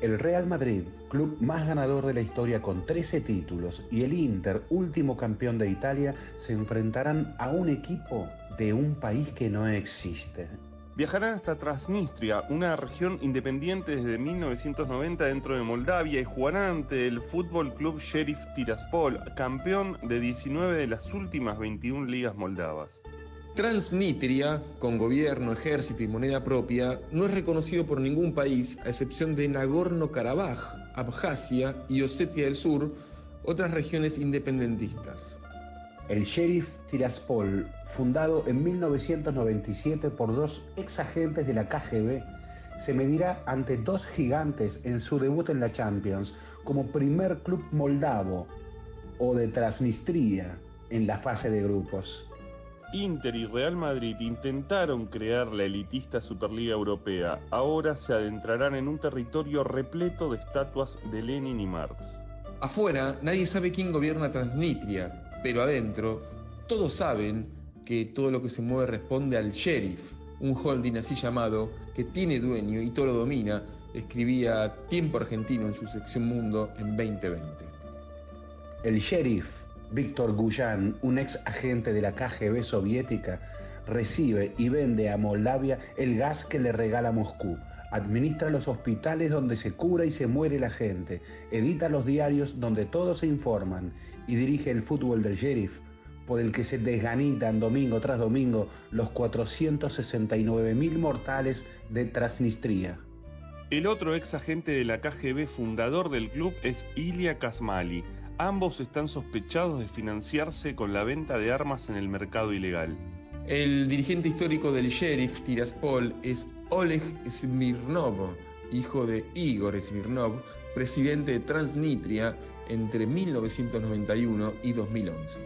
El Real Madrid, club más ganador de la historia con 13 títulos, y el Inter, último campeón de Italia, se enfrentarán a un equipo de un país que no existe. Viajarán hasta Transnistria, una región independiente desde 1990 dentro de Moldavia y jugarán ante el Fútbol Club Sheriff Tiraspol, campeón de 19 de las últimas 21 ligas moldavas. Transnistria, con gobierno, ejército y moneda propia, no es reconocido por ningún país, a excepción de Nagorno-Karabaj, Abjasia y Osetia del Sur, otras regiones independentistas. El sheriff Tiraspol, fundado en 1997 por dos ex agentes de la KGB, se medirá ante dos gigantes en su debut en la Champions como primer club moldavo o de Transnistria en la fase de grupos. Inter y Real Madrid intentaron crear la elitista Superliga Europea. Ahora se adentrarán en un territorio repleto de estatuas de Lenin y Marx. Afuera, nadie sabe quién gobierna Transnistria, pero adentro, todos saben que todo lo que se mueve responde al sheriff, un holding así llamado que tiene dueño y todo lo domina, escribía Tiempo Argentino en su sección Mundo en 2020. El sheriff Víctor Guyan, un ex agente de la KGB soviética, recibe y vende a Moldavia el gas que le regala Moscú. Administra los hospitales donde se cura y se muere la gente. Edita los diarios donde todos se informan. Y dirige el fútbol del sheriff, por el que se desganitan domingo tras domingo los 469 mil mortales de Transnistria. El otro ex agente de la KGB fundador del club es Ilya Kasmali. Ambos están sospechados de financiarse con la venta de armas en el mercado ilegal. El dirigente histórico del sheriff Tiraspol es Oleg Smirnov, hijo de Igor Smirnov, presidente de Transnistria entre 1991 y 2011.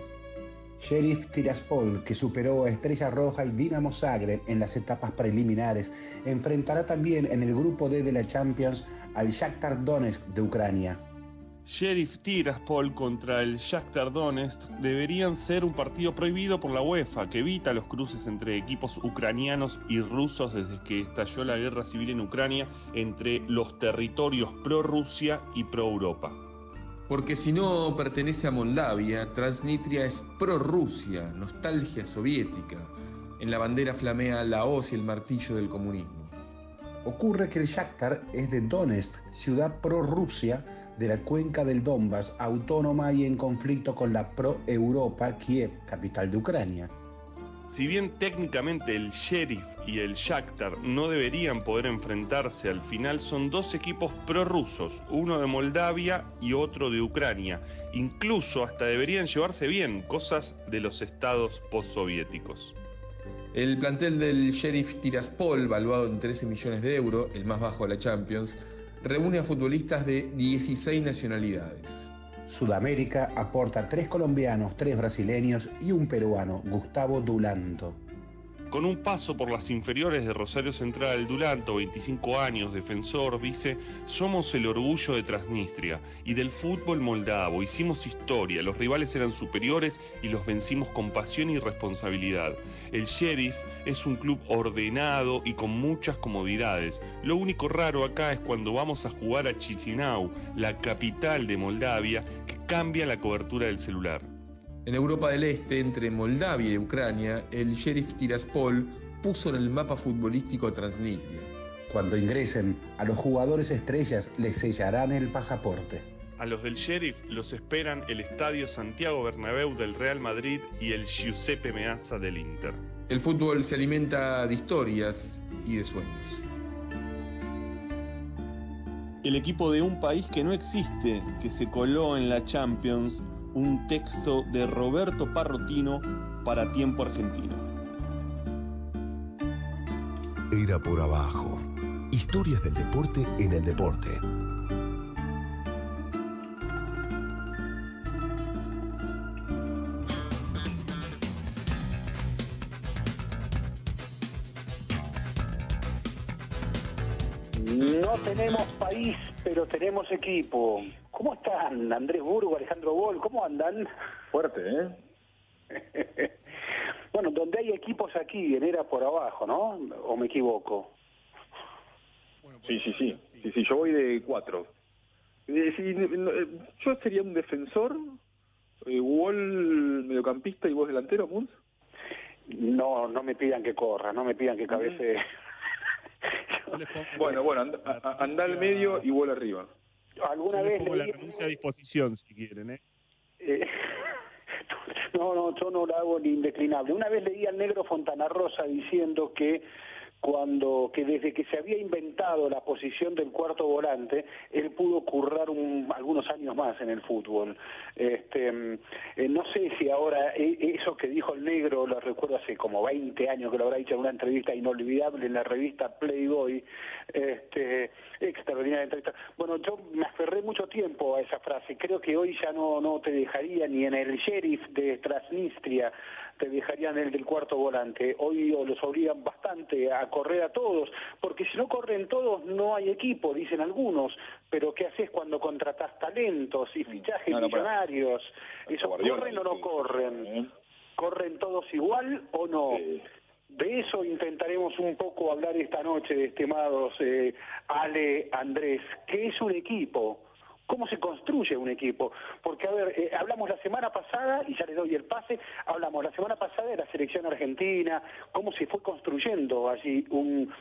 Sheriff Tiraspol, que superó a Estrella Roja y Dinamo Zagreb en las etapas preliminares, enfrentará también en el grupo D de la Champions al Shakhtar Donetsk de Ucrania. Sheriff Tiraspol contra el Shakhtar Donetsk deberían ser un partido prohibido por la UEFA que evita los cruces entre equipos ucranianos y rusos desde que estalló la guerra civil en Ucrania entre los territorios pro-Rusia y pro-Europa. Porque si no pertenece a Moldavia, Transnistria es pro-Rusia, nostalgia soviética. En la bandera flamea la hoz y el martillo del comunismo. Ocurre que el Shakhtar es de Donetsk, ciudad pro-Rusia de la cuenca del Donbass, autónoma y en conflicto con la pro-Europa Kiev, capital de Ucrania. Si bien técnicamente el Sheriff y el Shakhtar no deberían poder enfrentarse, al final son dos equipos prorrusos, uno de Moldavia y otro de Ucrania. Incluso hasta deberían llevarse bien, cosas de los estados postsoviéticos. El plantel del Sheriff Tiraspol, valuado en 13 millones de euros, el más bajo de la Champions, reúne a futbolistas de 16 nacionalidades. Sudamérica aporta tres colombianos, tres brasileños y un peruano, Gustavo Dulanto. Con un paso por las inferiores de Rosario Central, Dulanto, 25 años, defensor, dice, somos el orgullo de Transnistria y del fútbol moldavo. Hicimos historia, los rivales eran superiores y los vencimos con pasión y responsabilidad. El Sheriff es un club ordenado y con muchas comodidades. Lo único raro acá es cuando vamos a jugar a Chisinau, la capital de Moldavia, que cambia la cobertura del celular. En Europa del Este, entre Moldavia y Ucrania, el sheriff Tiraspol puso en el mapa futbolístico a Transnistria. Cuando ingresen, a los jugadores estrellas les sellarán el pasaporte. A los del Sheriff los esperan el Estadio Santiago Bernabéu del Real Madrid y el Giuseppe Meazza del Inter. El fútbol se alimenta de historias y de sueños. El equipo de un país que no existe, que se coló en la Champions, un texto de Roberto Parrotino para Tiempo Argentino. Era por abajo. Historias del deporte en el deporte. No tenemos país, pero tenemos equipo. ¿Cómo están? Andrés Burgo, Alejandro Bol, ¿cómo andan? Fuerte, ¿eh? bueno, donde hay equipos aquí, en era por abajo, ¿no? ¿O me equivoco? Sí, sí, sí. Sí, sí, yo voy de cuatro. Eh, sí, no, eh, yo sería un defensor, eh, Wall mediocampista y vos delantero, Muns. No, no me pidan que corra, no me pidan que cabece. Bueno, bueno, anda, la a- anda al medio y Wall arriba. Alguna yo vez pongo la leí- renuncia a disposición si quieren, ¿eh? Eh, no, no, yo no lo hago ni indeclinable. Una vez leí al negro Fontana Rosa diciendo que cuando que desde que se había inventado la posición del cuarto volante, él pudo currar un- algunos años más en el fútbol. Este, eh, no sé si ahora eh, eso que dijo el negro, lo recuerdo hace como 20 años que lo habrá dicho en una entrevista inolvidable en la revista Playboy, este, extraordinaria entrevista. Bueno, yo me aferré mucho tiempo a esa frase. Creo que hoy ya no, no te dejaría ni en el sheriff de Transnistria, te dejarían el del cuarto volante. Hoy los obligan bastante a correr a todos, porque si no corren todos no hay equipo, dicen algunos. Pero ¿qué haces cuando contratás talentos y fichajes No, millonarios? ¿Eso corren o no corren? ¿eh? ¿Corren todos igual o no? Sí. De eso intentaremos un poco hablar esta noche, estimados eh, Ale, Andrés. ¿Qué es un equipo? ¿Cómo se construye un equipo? Porque, a ver, eh, hablamos la semana pasada, y ya les doy el pase, hablamos la semana pasada de la selección argentina, cómo se fue construyendo allí un,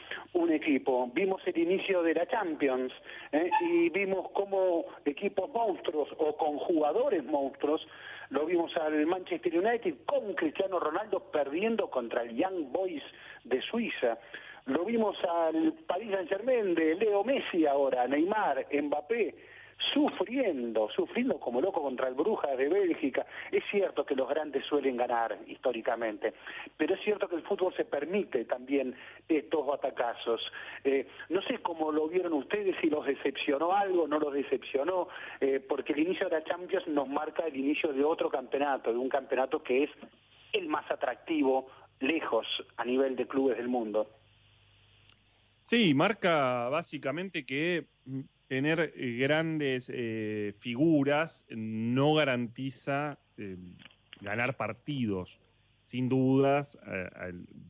equipo. Vimos el inicio de la Champions ¿eh? y vimos cómo equipos monstruos o con jugadores monstruos lo vimos al Manchester United con Cristiano Ronaldo perdiendo contra el Young Boys de Suiza. Lo vimos al Paris Saint-Germain de Leo Messi ahora, Neymar, Mbappé, sufriendo, sufriendo como loco contra el Brujas de Bélgica. Es cierto que los grandes suelen ganar históricamente, pero es cierto que el fútbol se permite también estos batacazos. Eh, no sé cómo lo vieron ustedes, si los decepcionó algo, no los decepcionó, eh, porque el inicio de la Champions nos marca el inicio de otro campeonato, de un campeonato que es el más atractivo lejos a nivel de clubes del mundo. Sí, marca básicamente que mm, tener eh, grandes eh, figuras no garantiza eh, ganar partidos. Sin dudas,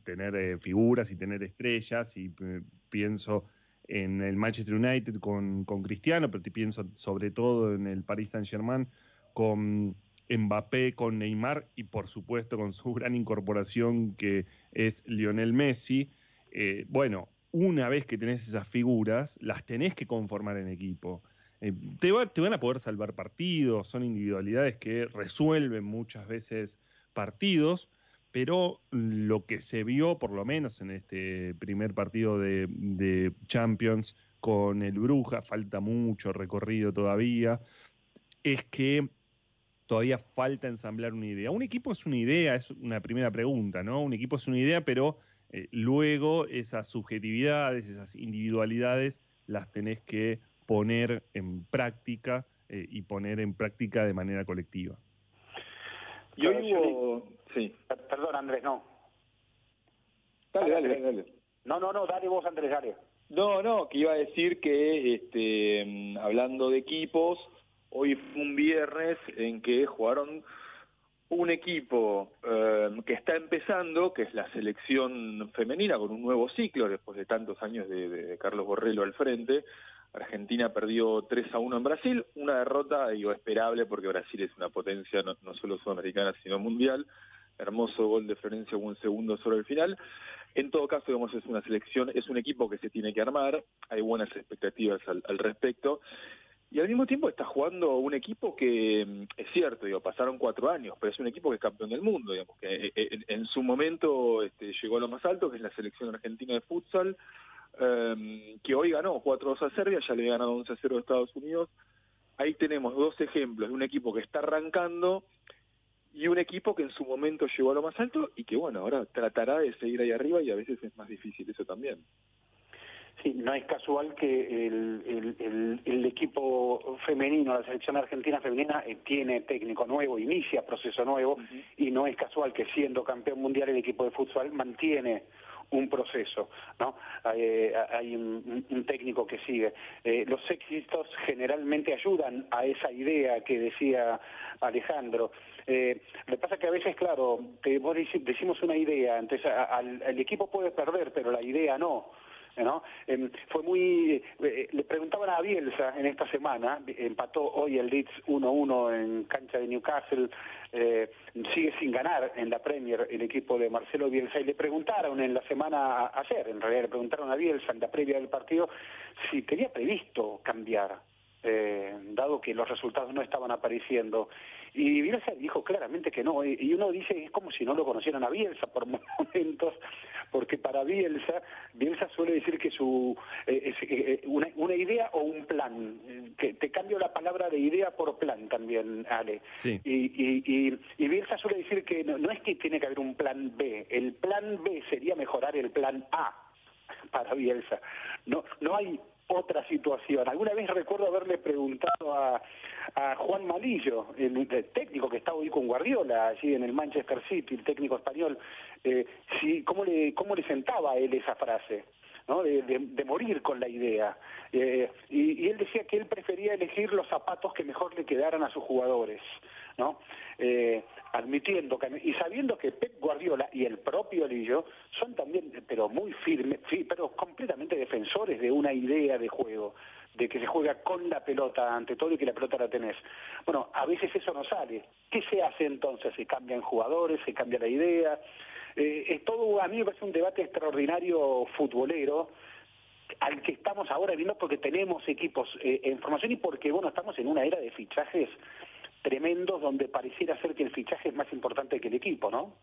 tener figuras y tener estrellas, y pienso en el Manchester United con, con Cristiano, pero pienso sobre todo en el Paris Saint-Germain con Mbappé, con Neymar y por supuesto con su gran incorporación que es Lionel Messi. Bueno, una vez que tenés esas figuras, las tenés que conformar en equipo. Eh, te, va- te van a poder salvar partidos, son individualidades que resuelven muchas veces partidos, pero lo que se vio, por lo menos en este primer partido de, de Champions con el Bruja, falta mucho recorrido todavía, es que todavía falta ensamblar una idea. Un equipo es una idea, es una primera pregunta, ¿no? Un equipo es una idea, pero eh, luego esas subjetividades, esas individualidades, las tenés que poner en práctica eh, y poner en práctica de manera colectiva. Y hoy hubo... Sí. Perdón, Andrés, no. Dale, dale, dale, dale. No, no, no, dale vos, Andrés, dale. No, no, que iba a decir que, este, mm, hablando de equipos, hoy fue un viernes en que jugaron un equipo eh, que está empezando, que es la selección femenina, con un nuevo ciclo después de tantos años de, Carlos Borrello al frente. Argentina perdió 3 a 1 en Brasil, una derrota, digo, esperable porque Brasil es una potencia no, no solo sudamericana, sino mundial. Hermoso gol de Florencia, un segundo sobre el final. En todo caso, digamos, es una selección, es un equipo que se tiene que armar, hay buenas expectativas al, al respecto. Y al mismo tiempo está jugando un equipo que, mm, es cierto, digo, pasaron cuatro años, pero es un equipo que es campeón del mundo, digamos, que eh, eh, en, su momento este, llegó a lo más alto, que es la selección argentina de futsal, eh, que hoy ganó 4-2 a Serbia, ya le había ganado 11-0 a Estados Unidos. Ahí tenemos dos ejemplos de un equipo que está arrancando y un equipo que en su momento llegó a lo más alto y que, bueno, ahora tratará de seguir ahí arriba y a veces es más difícil eso también. Sí, no es casual que el, el, el, el equipo femenino, la selección argentina femenina, eh, tiene técnico nuevo, inicia proceso nuevo, y no es casual que siendo campeón mundial el equipo de futsal mantiene un proceso, ¿no? Eh, hay un, un técnico que sigue. Eh, los éxitos generalmente ayudan a esa idea que decía Alejandro. Eh, lo que pasa que a veces, claro, que vos deci- decimos una idea, entonces a- al, el equipo puede perder, pero la idea no. ¿No? Em, fue muy... Eh, le preguntaban a Bielsa en esta semana, empató hoy el Leeds 1-1 en cancha de Newcastle, eh, sigue sin ganar en la Premier el equipo de Marcelo Bielsa, y le preguntaron en la semana ayer, en realidad le preguntaron a Bielsa en la previa del partido si tenía previsto cambiar, eh, dado que los resultados no estaban apareciendo. Y Bielsa dijo claramente que no, y uno dice, es como si no lo conocieran a Bielsa por momentos, porque para Bielsa, Bielsa suele decir que su eh, es, eh, una, una, idea o un plan, que te cambio la palabra de idea por plan también, Ale. Sí. Y, y, y, Bielsa suele decir que no, no es que tiene que haber un plan B, el plan B sería mejorar el plan A para Bielsa. No, no hay otra situación. Alguna vez recuerdo haberle preguntado a, Juan Malillo, el, técnico que está hoy con Guardiola, allí en el Manchester City, el técnico español, eh, si, ¿cómo, le, ¿cómo le sentaba a él esa frase? ¿no? De, de, de, morir con la idea. Eh, y, y, él decía que él prefería elegir los zapatos que mejor le quedaran a sus jugadores. ¿No? Eh, admitiendo y sabiendo que Pep Guardiola y el propio Lillo son también, pero muy firmes, pero completamente defensores de una idea de juego, de que se juega con la pelota ante todo y que la pelota la tenés. Bueno, a veces eso no sale. ¿Qué se hace entonces? Se cambian jugadores, se cambia la idea. Eh, es todo, a mí me parece un debate extraordinario futbolero al que estamos ahora viendo porque tenemos equipos eh, en formación y porque, bueno, estamos en una era de fichajes tremendos donde pareciera ser que el fichaje es más importante que el equipo, ¿no?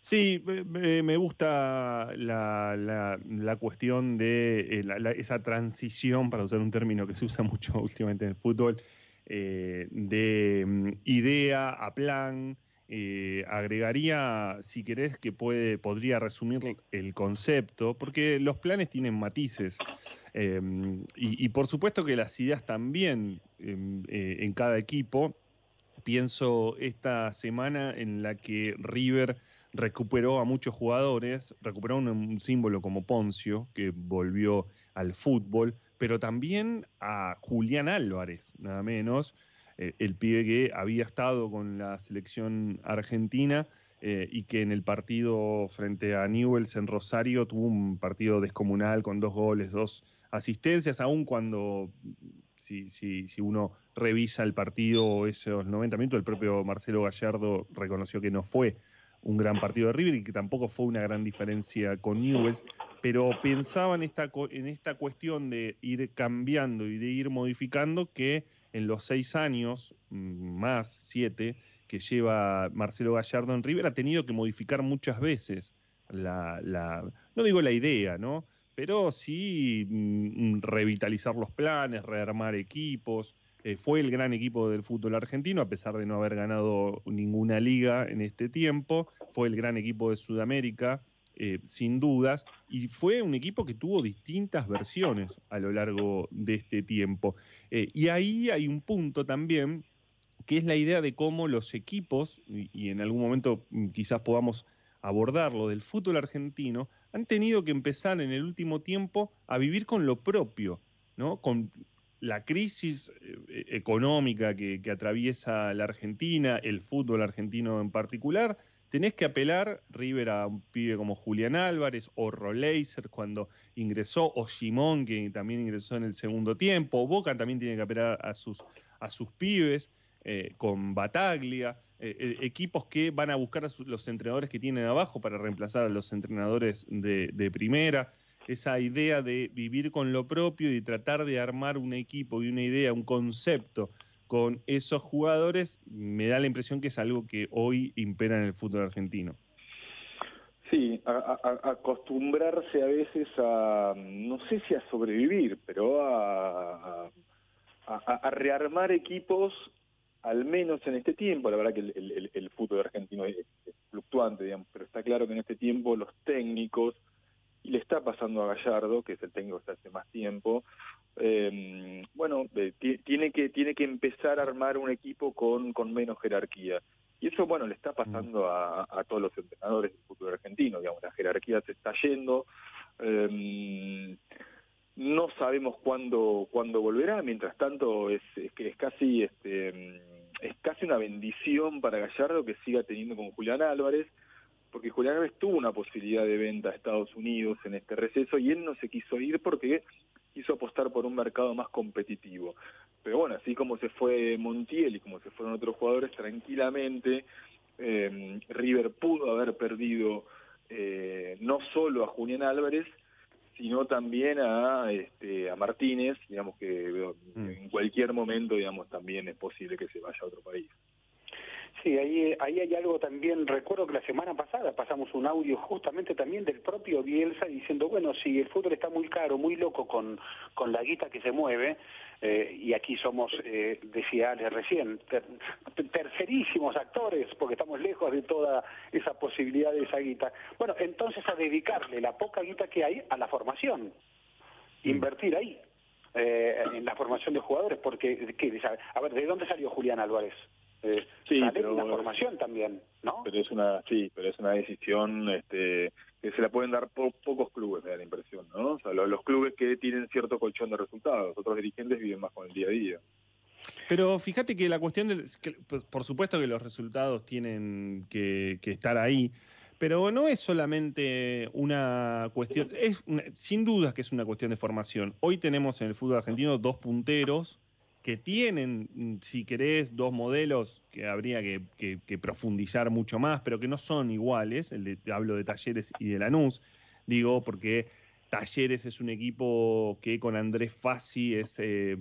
Sí, me gusta la, la, la cuestión de eh, la, esa transición, para usar un término que se usa mucho últimamente en el fútbol, eh, de mm, idea a plan. Eh, agregaría, si querés, que puede, podría resumir el concepto, porque los planes tienen matices. Eh, y, y, por supuesto que las ideas también eh, en cada equipo. Pienso esta semana en la que River recuperó a muchos jugadores, recuperó un, un símbolo como Poncio, que volvió al fútbol, pero también a Julián Álvarez, nada menos, eh, el pibe que había estado con la selección argentina eh, y que en el partido frente a Newells en Rosario tuvo un partido descomunal con dos goles, dos asistencias, aun cuando si, si, si uno revisa el partido esos 90 minutos, el propio Marcelo Gallardo reconoció que no fue un gran partido de River y que tampoco fue una gran diferencia con Newells, pero pensaba en esta, en esta cuestión de ir cambiando y de ir modificando que en los seis años, más siete, que lleva Marcelo Gallardo en River, ha tenido que modificar muchas veces la, no digo la idea, ¿no? Pero sí mm, revitalizar los planes, rearmar equipos. Eh, fue el gran equipo del fútbol argentino, a pesar de no haber ganado ninguna liga en este tiempo. Fue el gran equipo de Sudamérica, eh, sin dudas, y fue un equipo que tuvo distintas versiones a lo largo de este tiempo. Eh, y ahí hay un punto también, que es la idea de cómo los equipos, y, en algún momento mm, quizás podamos abordarlo, del fútbol argentino, han tenido que empezar en el último tiempo a vivir con lo propio, ¿no? Con la crisis eh, económica que, que, atraviesa la Argentina, el fútbol argentino en particular, tenés que apelar, River, a un pibe como Julián Álvarez o Roleiser cuando ingresó, o Simón, que también ingresó en el segundo tiempo, Boca también tiene que apelar a sus, a sus pibes, eh, con Bataglia, eh, eh, equipos que van a buscar a los entrenadores que tienen abajo para reemplazar a los entrenadores de, de primera. Esa idea de vivir con lo propio y tratar de armar un equipo y una idea, un concepto con esos jugadores, me da la impresión que es algo que hoy impera en el fútbol argentino. Sí, a, acostumbrarse a veces a, no sé si a sobrevivir, pero a, rearmar equipos, al menos en este tiempo, la verdad que el fútbol argentino es, es fluctuante, digamos, pero está claro que en este tiempo los técnicos, y le está pasando a Gallardo, que es el técnico que hace más tiempo, eh, bueno, eh, tiene que tiene que empezar a armar un equipo con, con menos jerarquía. Y eso, bueno, le está pasando a, a todos los entrenadores del fútbol argentino, digamos, la jerarquía se está yendo. Eh, no sabemos cuándo cuándo volverá, mientras tanto es, es que es casi este es casi una bendición para Gallardo que siga teniendo con Julián Álvarez, porque Julián Álvarez tuvo una posibilidad de venta a Estados Unidos en este receso y él no se quiso ir porque quiso apostar por un mercado más competitivo. Pero bueno, así como se fue Montiel y como se fueron otros jugadores, tranquilamente eh, River pudo haber perdido eh, no solo a Julián Álvarez, sino también a, este, a Martínez, digamos que mm. en cualquier momento, digamos, también es posible que se vaya a otro país. Sí, ahí, ahí hay algo también, recuerdo que la semana pasada pasamos un audio justamente también del propio Bielsa diciendo, bueno, si el fútbol está muy caro, muy loco con, con la guita que se mueve, eh, y aquí somos, eh, decía Ale recién, tercerísimos actores, porque estamos lejos de toda esa posibilidad de esa guita. Bueno, entonces a dedicarle la poca guita que hay a la formación, mm. invertir ahí, eh, en la formación de jugadores, porque, a ver, ¿de dónde salió Julián Álvarez? Eh, sí, pero, formación también, ¿no? Pero es una, sí, pero es una decisión este, que se la pueden dar pocos clubes, me da la impresión, ¿no? O sea, los, clubes que tienen cierto colchón de resultados, otros dirigentes viven más con el día a día. Pero fíjate que la cuestión del, que, por supuesto que los resultados tienen que, estar ahí, pero no es solamente una cuestión, es sin dudas que es una cuestión de formación. Hoy tenemos en el fútbol argentino dos punteros que tienen, mm, si querés, dos modelos que habría que, profundizar mucho más, pero que no son iguales, hablo de Talleres y de Lanús, digo, porque Talleres es un equipo que con Andrés Fassi es eh,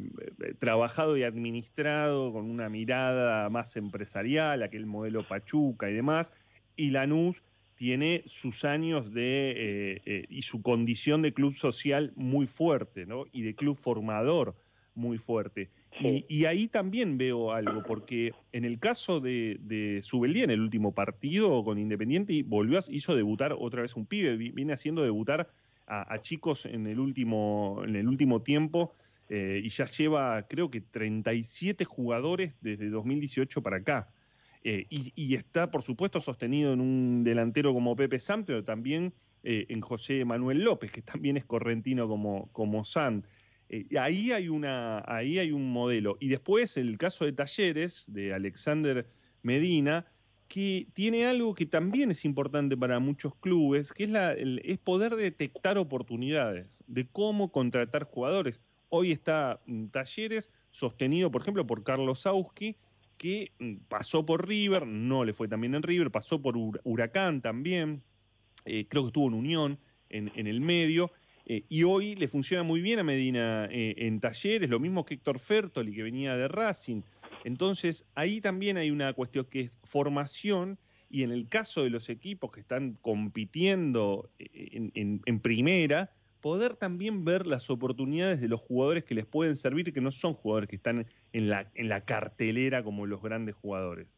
trabajado y administrado con una mirada más empresarial, aquel modelo Pachuca y demás, y Lanús tiene sus años de eh, eh, y su condición de club social muy fuerte, ¿no? Y de club formador muy fuerte. Y, ahí también veo algo, porque en el caso de, de en el último partido con Independiente, volvió a, hizo debutar otra vez un pibe, viene haciendo debutar a, chicos en el último, en el último tiempo, eh, y ya lleva, creo que 37 jugadores desde 2018 para acá. Eh, y, está, por supuesto, sostenido en un delantero como Pepe San, pero también eh, en José Manuel López, que también es correntino como, como San. Eh, ahí, hay una, ahí hay un modelo. Y después el caso de Talleres, de Alexander Medina, que tiene algo que también es importante para muchos clubes, que es, la, es poder detectar oportunidades de cómo contratar jugadores. Hoy está mm, Talleres sostenido, por ejemplo, por Carlos Sauski, que mm, pasó por River, no le fue también en River, pasó por Huracán también, eh, creo que estuvo en Unión en el medio, eh, y hoy le funciona muy bien a Medina eh, en talleres, lo mismo que Héctor Fertoli, que venía de Racing. Entonces, ahí también hay una cuestión que es formación, y en el caso de los equipos que están compitiendo eh, en, primera, poder también ver las oportunidades de los jugadores que les pueden servir, que no son jugadores que están en la, en la cartelera como los grandes jugadores.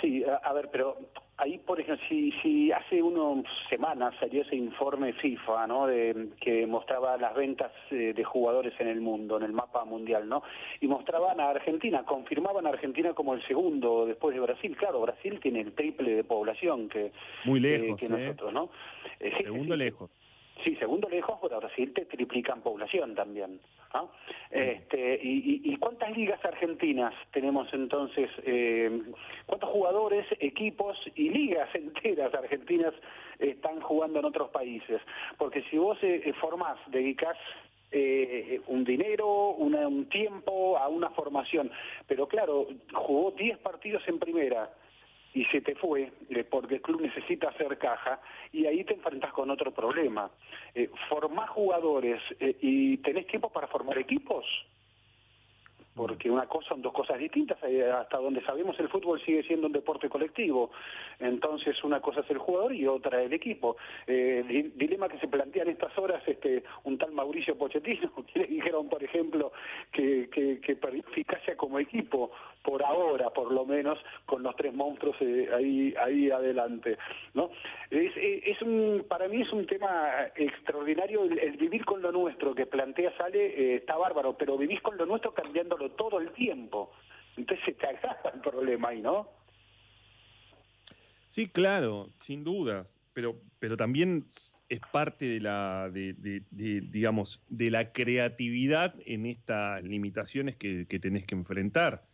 Sí, a ver, pero Ahí, por ejemplo, si, si hace unas semanas salió ese informe FIFA, ¿no? De, que mostraba las ventas eh, de jugadores en el mundo, en el mapa mundial, ¿no? Y mostraban a Argentina, confirmaban a Argentina como el segundo después de Brasil. Claro, Brasil tiene el triple de población que, Muy lejos, que, nosotros, ¿no? Eh, segundo lejos. Sí, segundo lejos, pero Brasil te triplican población también. Este, y, cuántas ligas argentinas tenemos entonces? Eh, ¿Cuántos jugadores, equipos y ligas enteras argentinas están jugando en otros países? Porque si vos eh, eh formás, dedicás eh, un dinero, un tiempo a una formación, pero claro, jugó 10 partidos en primera y se te fue eh, porque el club necesita hacer caja y ahí te enfrentas con otro problema. Eh, formás jugadores eh, y tenés tiempo para formar equipos porque una cosa son dos cosas distintas, eh, hasta donde sabemos el fútbol sigue siendo un deporte colectivo, entonces una cosa es el jugador y otra el equipo. Eh, dilema que se plantea en estas horas este un tal Mauricio Pochettino, que le dijeron, por ejemplo, que, que, que perdió eficacia como equipo, por ahora, por lo menos, con los tres monstruos eh, ahí ahí adelante, ¿no? Es, eh, es un, para mí es un tema extraordinario el, vivir con lo nuestro que plantea Sale, está bárbaro, pero vivís con lo nuestro cambiándolo todo el tiempo. Entonces te agrava el problema ahí, ¿no? Sí, claro, sin dudas, pero, pero también es parte de la, de, digamos, de la creatividad en estas limitaciones que, que, tenés que enfrentar,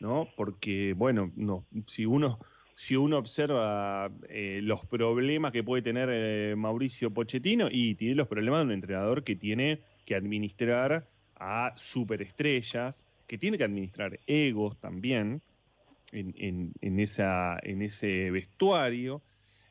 ¿no? Porque, bueno, no, si uno, si uno observa eh, los problemas que puede tener eh, Mauricio Pochettino y tiene los problemas de un entrenador que tiene que administrar a superestrellas, que tiene que administrar egos también en, ese vestuario.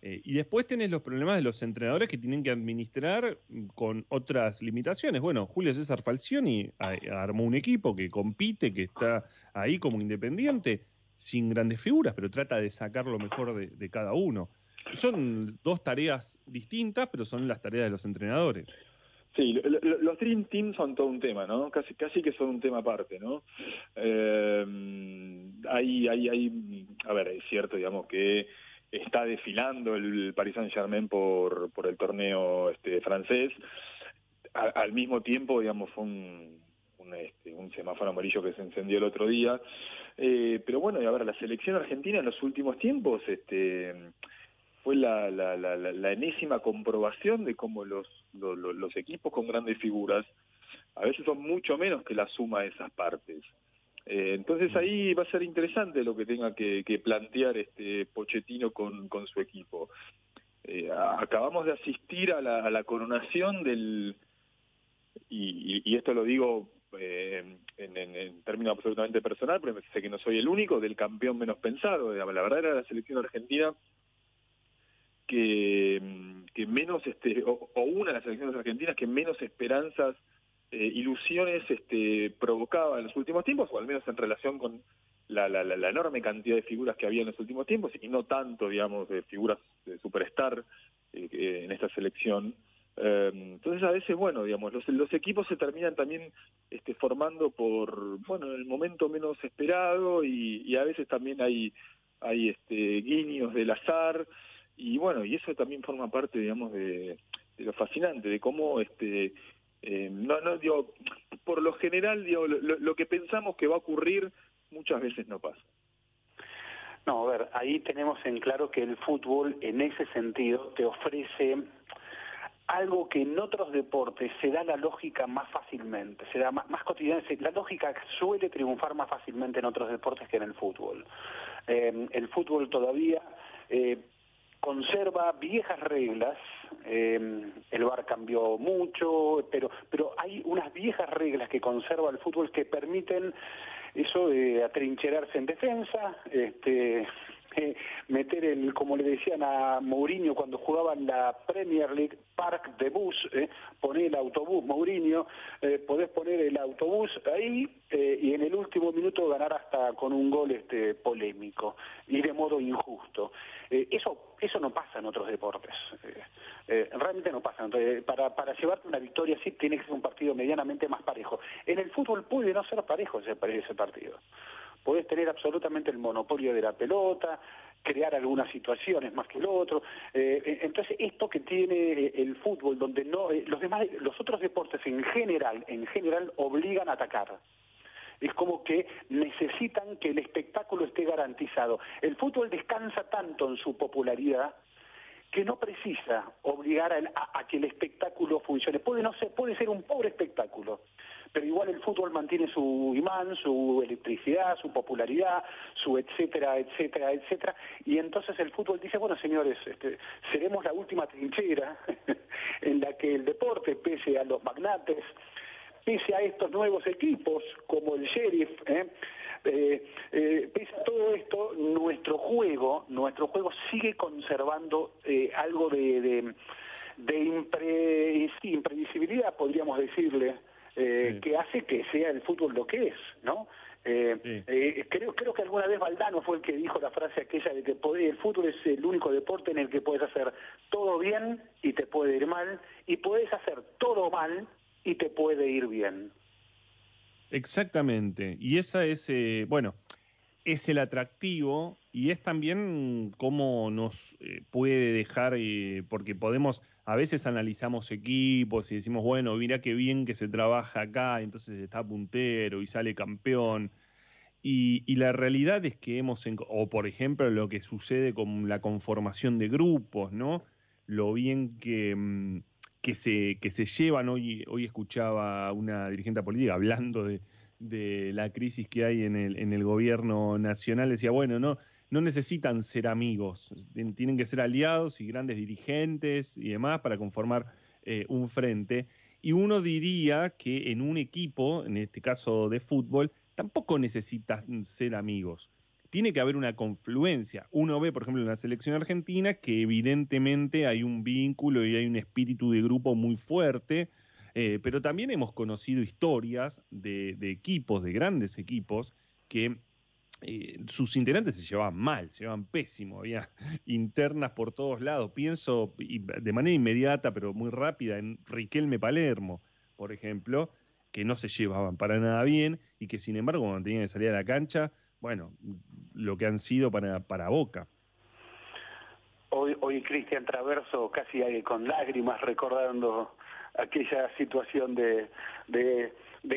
Eh, y después tenés los problemas de los entrenadores que tienen que administrar con otras limitaciones. Bueno, Julio César Falcioni armó un equipo que compite, que está ahí como independiente sin grandes figuras, pero trata de sacar lo mejor de, cada uno. Son dos tareas distintas, pero son las tareas de los entrenadores. Sí, los Dream Team son todo un tema, ¿no? Casi, casi que son un tema aparte, ¿no? Eh, hay, hay, hay, a ver, es cierto, digamos, que está desfilando el Paris Saint Germain por, por el torneo este, francés. al mismo tiempo, digamos, fue un, un, este, un semáforo amarillo que se encendió el otro día. Eh, pero bueno, y a ver, la selección argentina en los últimos tiempos este, fue la, la, la, la enésima comprobación de cómo los, los, los equipos con grandes figuras a veces son mucho menos que la suma de esas partes. Eh, entonces ahí va a ser interesante lo que tenga que, que plantear este Pochettino con, con su equipo. Eh, acabamos de asistir a la, a la coronación del, y, y, esto lo digo eh, en, en, términos absolutamente personal, pero sé que no soy el único, del campeón menos pensado. La verdad era la selección argentina que, que menos, este, o, una de las selecciones argentinas que menos esperanzas, eh, ilusiones este, provocaba en los últimos tiempos, o al menos en relación con la, la, la, enorme cantidad de figuras que había en los últimos tiempos, y no tanto, digamos, de figuras de superstar eh, en esta selección. Eh, entonces a veces, bueno, digamos, los, los equipos se terminan también este, formando por, bueno, en el momento menos esperado y, y a veces también hay, hay este, guiños del azar y bueno, y eso también forma parte, digamos, de, lo fascinante, de cómo, este, eh, no, no, digo, por lo general, digo, lo, lo que pensamos que va a ocurrir muchas veces no pasa. No, a ver, ahí tenemos en claro que el fútbol en ese sentido te ofrece algo que en otros deportes se da la lógica más fácilmente, se da más, más cotidiana, la lógica suele triunfar más fácilmente en otros deportes que en el fútbol. Eh, el fútbol todavía eh, conserva viejas reglas, eh, el VAR cambió mucho, pero, pero hay unas viejas reglas que conserva el fútbol que permiten eso de atrincherarse en defensa, este, eh, meter el, como le decían a Mourinho cuando jugaba en la Premier League, park de bus, eh, poner el autobús, Mourinho, eh, podés poner el autobús ahí eh, y en el último minuto ganar hasta con un gol este polémico y de modo injusto. Eh, eso eso no pasa en otros deportes. Realmente no pasa. Entonces, para, para llevarte una victoria así tiene que ser un partido medianamente más parejo. En el fútbol puede no ser parejo ese, ese partido. Podés tener absolutamente el monopolio de la pelota, crear algunas situaciones más que el otro. Eh, entonces, esto que tiene el fútbol, donde no eh, los demás, los otros deportes en general, en general obligan a atacar. Es como que necesitan que el espectáculo esté garantizado. El fútbol descansa tanto en su popularidad que no precisa obligar a, a, que el espectáculo funcione. Puede no ser, puede ser un pobre espectáculo, pero igual el fútbol mantiene su imán, su electricidad, su popularidad, su etcétera, etcétera, etcétera, y entonces el fútbol dice, bueno señores, este, seremos la última trinchera en la que el deporte, pese a los magnates, pese a estos nuevos equipos, como el Sheriff, ¿eh? Eh, eh, pese a todo esto, nuestro juego, nuestro juego sigue conservando eh, algo de, de, de impre, sí, imprevisibilidad, podríamos decirle, eh, sí. que hace que sea el fútbol lo que es, ¿no? Eh, sí. eh, creo, creo que alguna vez Valdano fue el que dijo la frase aquella de que el fútbol es el único deporte en el que puedes hacer todo bien y te puede ir mal, y puedes hacer todo mal y te puede ir bien. Exactamente. Y esa es, eh, bueno, es el atractivo y es también cómo nos puede dejar, porque podemos, a veces analizamos equipos y decimos, bueno, mira qué bien que se trabaja acá, entonces está puntero y sale campeón. Y, y, la realidad es que hemos, o por ejemplo, lo que sucede con la conformación de grupos, ¿no? Lo bien que, mm, que, se, que se llevan. Hoy, hoy escuchaba una dirigente política hablando de, de la crisis que hay en el, en el gobierno nacional. Decía, bueno, no, no necesitan ser amigos, tienen que ser aliados y grandes dirigentes y demás para conformar eh, un frente. Y uno diría que en un equipo, en este caso de fútbol, tampoco necesitan ser amigos. Tiene que haber una confluencia. Uno ve, por ejemplo, en la selección argentina que evidentemente hay un vínculo y hay un espíritu de grupo muy fuerte, eh, pero también hemos conocido historias de, de equipos, de grandes equipos, que eh, sus integrantes se llevaban mal, se llevaban pésimo, había internas por todos lados. Pienso de manera inmediata, pero muy rápida, en Riquelme Palermo, por ejemplo, que no se llevaban para nada bien y que sin embargo cuando tenían que salir a la cancha, bueno, lo que han sido para, para Boca. Hoy, hoy Cristian Traverso casi con lágrimas recordando aquella situación de,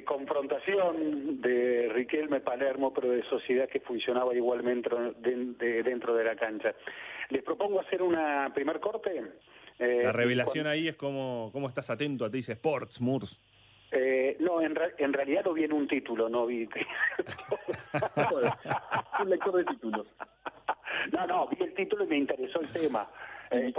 confrontación de Riquelme Palermo, pero de sociedad que funcionaba igualmente dentro de la cancha. Les propongo hacer una primer corte. Eh, la revelación ahí es como, cómo estás atento a te dice Sports, Murs. Eh, no, en, en realidad lo vi en un título, no vi. un lector de títulos. No, no, vi el título y me interesó el tema. Eh,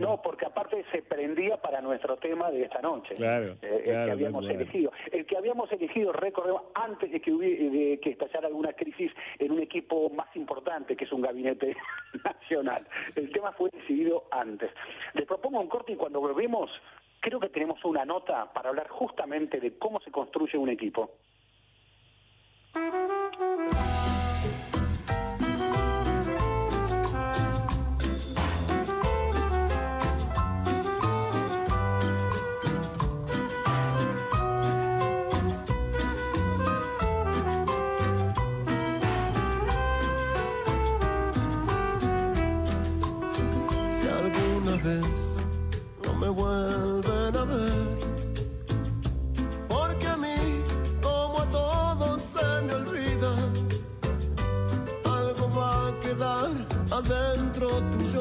no, porque aparte se prendía para nuestro tema de esta noche, claro, eh, el que habíamos elegido. El que habíamos elegido, recordemos, antes de que, hubiera, que estallara alguna crisis en un equipo más importante, que es un gabinete nacional. El tema fue decidido antes. Les propongo un corte y cuando volvemos, creo que tenemos una nota para hablar justamente de cómo se construye un equipo.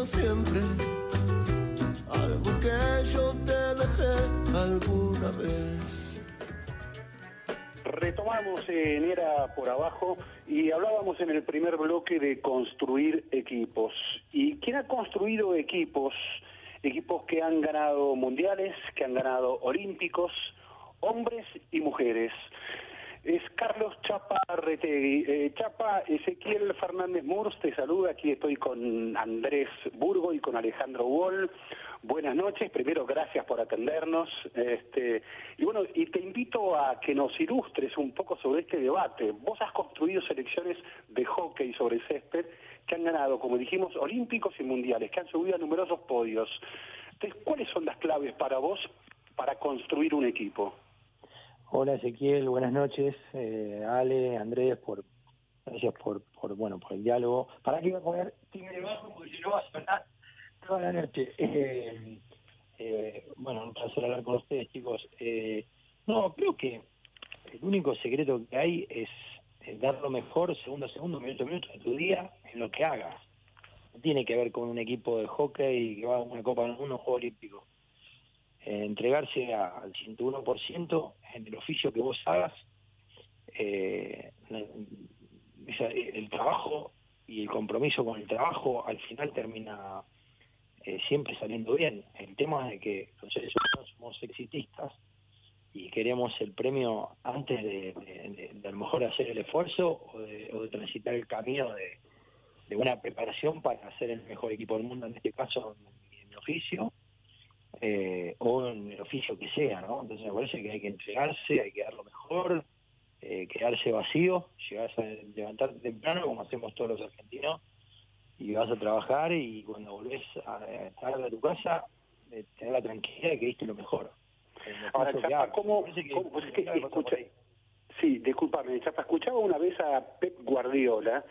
Siempre algo que yo te dejé alguna vez. Retomamos en Era por Abajo y hablábamos en el primer bloque de construir equipos. ¿Y quién ha construido equipos? Equipos que han ganado mundiales, que han ganado olímpicos, hombres y mujeres es Carlos Chapa Retegui. Eh, Chapa, Ezequiel Fernández Murs te saluda. Aquí estoy con Andrés Burgo y con Alejandro Wall. Buenas noches. Primero, gracias por atendernos. Este, y bueno, y te invito a que nos ilustres un poco sobre este debate. Vos has construido selecciones de hockey sobre césped que han ganado, como dijimos, olímpicos y mundiales, que han subido a numerosos podios. Entonces, ¿cuáles son las claves para vos para construir un equipo? Hola Ezequiel, buenas noches. Eh, Ale, Andrés, por gracias por, por bueno por el diálogo. ¿Para qué iba a comer tigre bajo? Porque si no va a sonar toda la noche. Eh, eh, bueno, un placer hablar con ustedes, chicos. Eh, no, creo que el único secreto que hay es, dar lo mejor segundo a segundo, minuto a minuto de tu día en lo que hagas. No tiene que ver con un equipo de hockey que va a una Copa del Mundo, un Juego Olímpico eh, entregarse al 101% en el oficio que vos hagas, eh, el trabajo y el compromiso con el trabajo al final termina eh, siempre saliendo bien. El tema es de que los seres somos exitistas y queremos el premio antes de, a lo mejor hacer el esfuerzo o de, transitar el camino de, de, una preparación para hacer el mejor equipo del mundo, en este caso en mi oficio, eh, o en el oficio que sea, ¿no? Entonces me parece que hay que entregarse, hay que dar lo mejor, eh, quedarse vacío, llegar a levantarte temprano como hacemos todos los argentinos y vas a trabajar y cuando volvés a, estar de tu casa, eh, tener la tranquilidad de que diste lo mejor. Ahora, Chapa, ¿cómo, sí, discúlpame, Chapa, escuchaba una vez a Pep Guardiola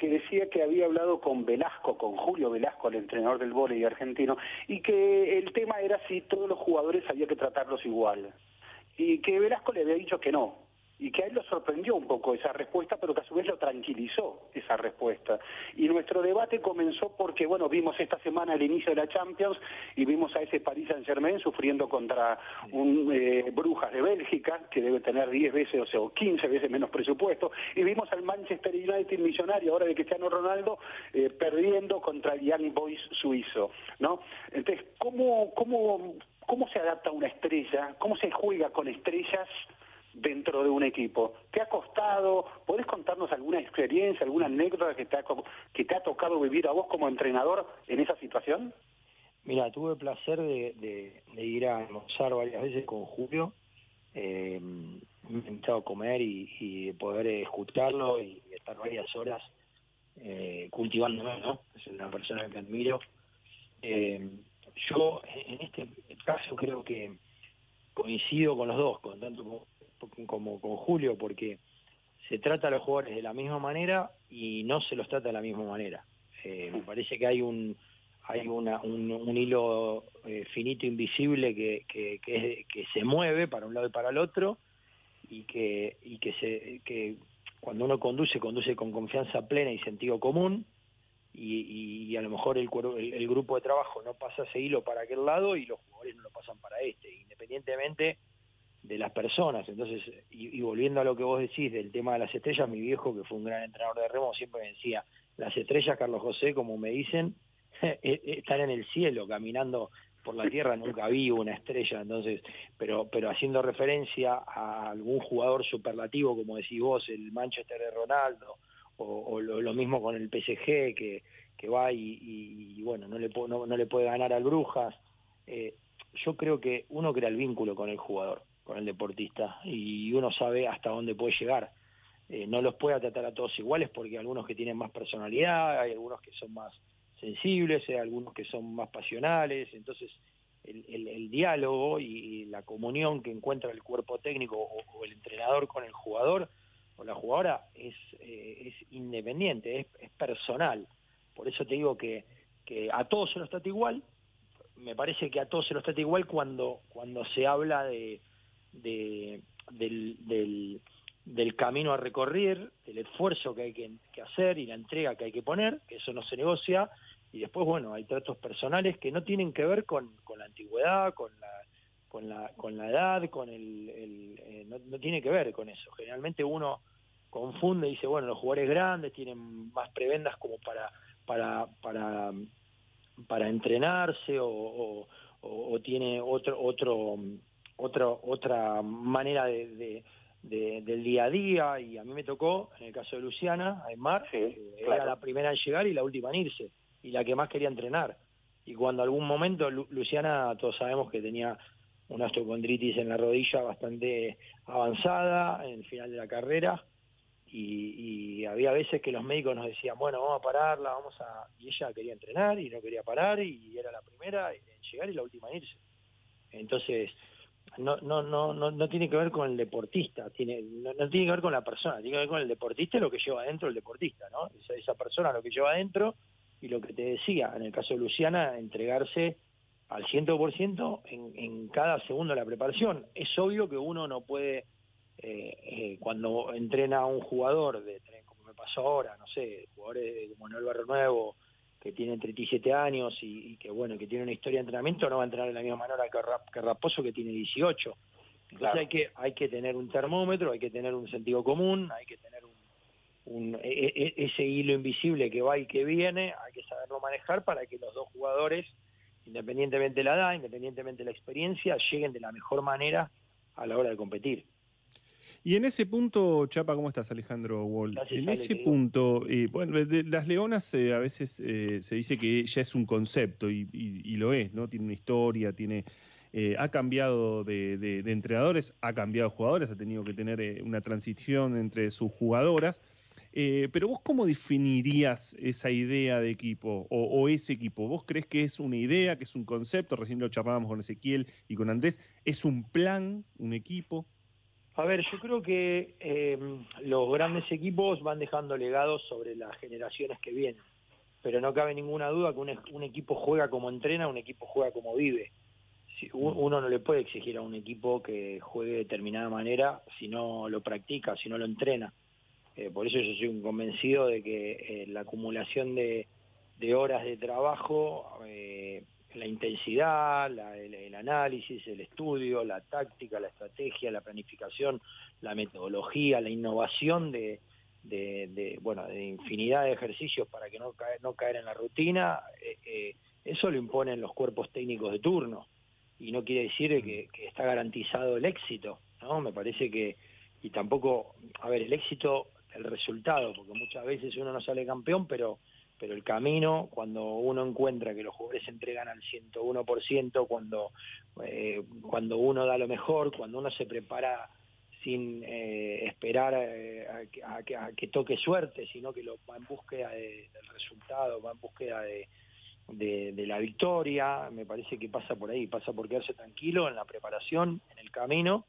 que decía que había hablado con Velasco, con Julio Velasco, el entrenador del vóley argentino, y que el tema era si todos los jugadores había que tratarlos igual. Y que Velasco le había dicho que no, y que a él lo sorprendió un poco esa respuesta, pero que a su vez lo tranquilizó esa respuesta. Y nuestro debate comenzó porque, bueno, vimos esta semana el inicio de la Champions y vimos a ese Paris Saint-Germain sufriendo contra un eh, Brujas de Bélgica, que debe tener 10 veces o, sea, 15 veces menos presupuesto, y vimos al Manchester United millonario, ahora de Cristiano Ronaldo, eh, perdiendo contra el Young Boys suizo, ¿no? Entonces, ¿cómo, cómo, ¿cómo se adapta una estrella? ¿Cómo se juega con estrellas? Dentro de un equipo. ¿Te ha costado? ¿Podés contarnos alguna experiencia, alguna anécdota que te ha, que te ha tocado vivir a vos como entrenador en esa situación? Mira, tuve el placer de, ir a almorzar varias veces con Julio. Eh, he invitado a comer y, poder escucharlo y estar varias horas eh, cultivándome, ¿no? Es una persona que admiro. Eh, yo, en este caso, creo que coincido con los dos, con tanto como con Julio, porque se trata a los jugadores de la misma manera y no se los trata de la misma manera. Eh, me parece que hay un hay una, un, hilo eh, finito invisible que, que, que, se mueve para un lado y para el otro y que y que se que cuando uno conduce conduce con confianza plena y sentido común y, y, a lo mejor el, el, el, grupo de trabajo no pasa ese hilo para aquel lado y los jugadores no lo pasan para este independientemente de las personas. Entonces, y, volviendo a lo que vos decís del tema de las estrellas, mi viejo, que fue un gran entrenador de remo, siempre me decía, las estrellas, Carlos José, como me dicen, e, e, están en el cielo, caminando por la tierra, nunca vi una estrella, entonces, pero, pero haciendo referencia a algún jugador superlativo, como decís vos, el Manchester de Ronaldo, o, lo, mismo con el PSG, que, que va y, bueno, no le, no, no le puede ganar al Brujas, eh, yo creo que uno crea el vínculo con el jugador con el deportista y uno sabe hasta dónde puede llegar. Eh, no los puede tratar a todos iguales porque hay algunos que tienen más personalidad, hay algunos que son más sensibles, hay algunos que son más pasionales, entonces el, el, diálogo y, la comunión que encuentra el cuerpo técnico o, el entrenador con el jugador o la jugadora es, eh, es independiente, es, es, personal. Por eso te digo que, que a todos se los trata igual, me parece que a todos se los trata igual cuando, cuando se habla de, de, del, del, camino a recorrer, del esfuerzo que hay que, hacer y la entrega que hay que poner, que eso no se negocia, y después, bueno, hay tratos personales que no tienen que ver con, con la antigüedad, con la, con la, con la edad, con el, eh, no, no, tiene que ver con eso. Generalmente uno confunde y dice, bueno, los jugadores grandes tienen más prebendas como para, para, para, para entrenarse o, o, o tiene otro, otro, otro, otra manera de, del día a día y a mí me tocó, en el caso de Luciana, Aymar, era la primera en llegar y la última en irse y la que más quería entrenar. Y cuando algún momento Luciana, todos sabemos que tenía una osteocondritis en la rodilla bastante avanzada en el final de la carrera y, y, había veces que los médicos nos decían, bueno, vamos a pararla, vamos a... Y ella quería entrenar y no quería parar y era la primera en llegar y la última en irse. Entonces, no, no, no, no, no tiene que ver con el deportista, tiene, no, tiene que ver con la persona, tiene que ver con el deportista y lo que lleva adentro el deportista, ¿no? Esa, esa persona lo que lleva adentro y lo que te decía, en el caso de Luciana, entregarse al 100% en, en cada segundo de la preparación. Es obvio que uno no puede, eh, eh, cuando entrena a un jugador, de, como me pasó ahora, no sé, jugadores como Manuel Barrio Nuevo, que tiene 37 años y, que bueno que tiene una historia de entrenamiento no va a entrenar de la misma manera que, Raposo que tiene 18 entonces hay que hay que tener un termómetro hay que tener un sentido común hay que tener un, e, e, e, ese hilo invisible que va y que viene hay que saberlo manejar para que los dos jugadores independientemente de la edad independientemente de la experiencia lleguen de la mejor manera a la hora de competir y en ese punto, Chapa, ¿cómo estás, Alejandro Wall? en ese punto, eh, bueno, las leonas eh, a veces eh, se dice que ya es un concepto y, lo es, ¿no? Tiene una historia, tiene, ha cambiado de, entrenadores, ha cambiado jugadores, ha tenido que tener una transición entre sus jugadoras. pero vos cómo definirías esa idea de equipo o, o, ese equipo? ¿Vos crees que es una idea, que es un concepto? Recién lo charlábamos con Ezequiel y con Andrés. ¿Es un plan, un equipo? A ver, yo creo que em, los grandes equipos van dejando legados sobre las generaciones que vienen, pero no cabe ninguna duda que un, equipo juega como entrena, un equipo juega como vive. si, uno no le puede exigir a un equipo que juegue de determinada manera si no lo practica, si no lo entrena. Eh, por eso yo soy un convencido de que eh, la acumulación de, de, horas de trabajo, eh, la intensidad, la, el, análisis, el estudio, la táctica, la estrategia, la planificación, la metodología, la innovación de, de, de bueno, de infinidad de ejercicios para que no caer, no caer en la rutina, eso lo imponen los cuerpos técnicos de turno y no quiere decir que, que está garantizado el éxito, ¿no? Me parece que y tampoco, a ver, el éxito el resultado, porque muchas veces uno no sale campeón, pero pero el camino, cuando uno encuentra que los jugadores se entregan al 101%, cuando, eh, cuando uno da lo mejor, cuando uno se prepara sin eh, esperar eh, a, a, que, a, que, toque suerte, sino que lo va en búsqueda de, del resultado, va en búsqueda de, de, la victoria, me parece que pasa por ahí, pasa por quedarse tranquilo en la preparación, en el camino,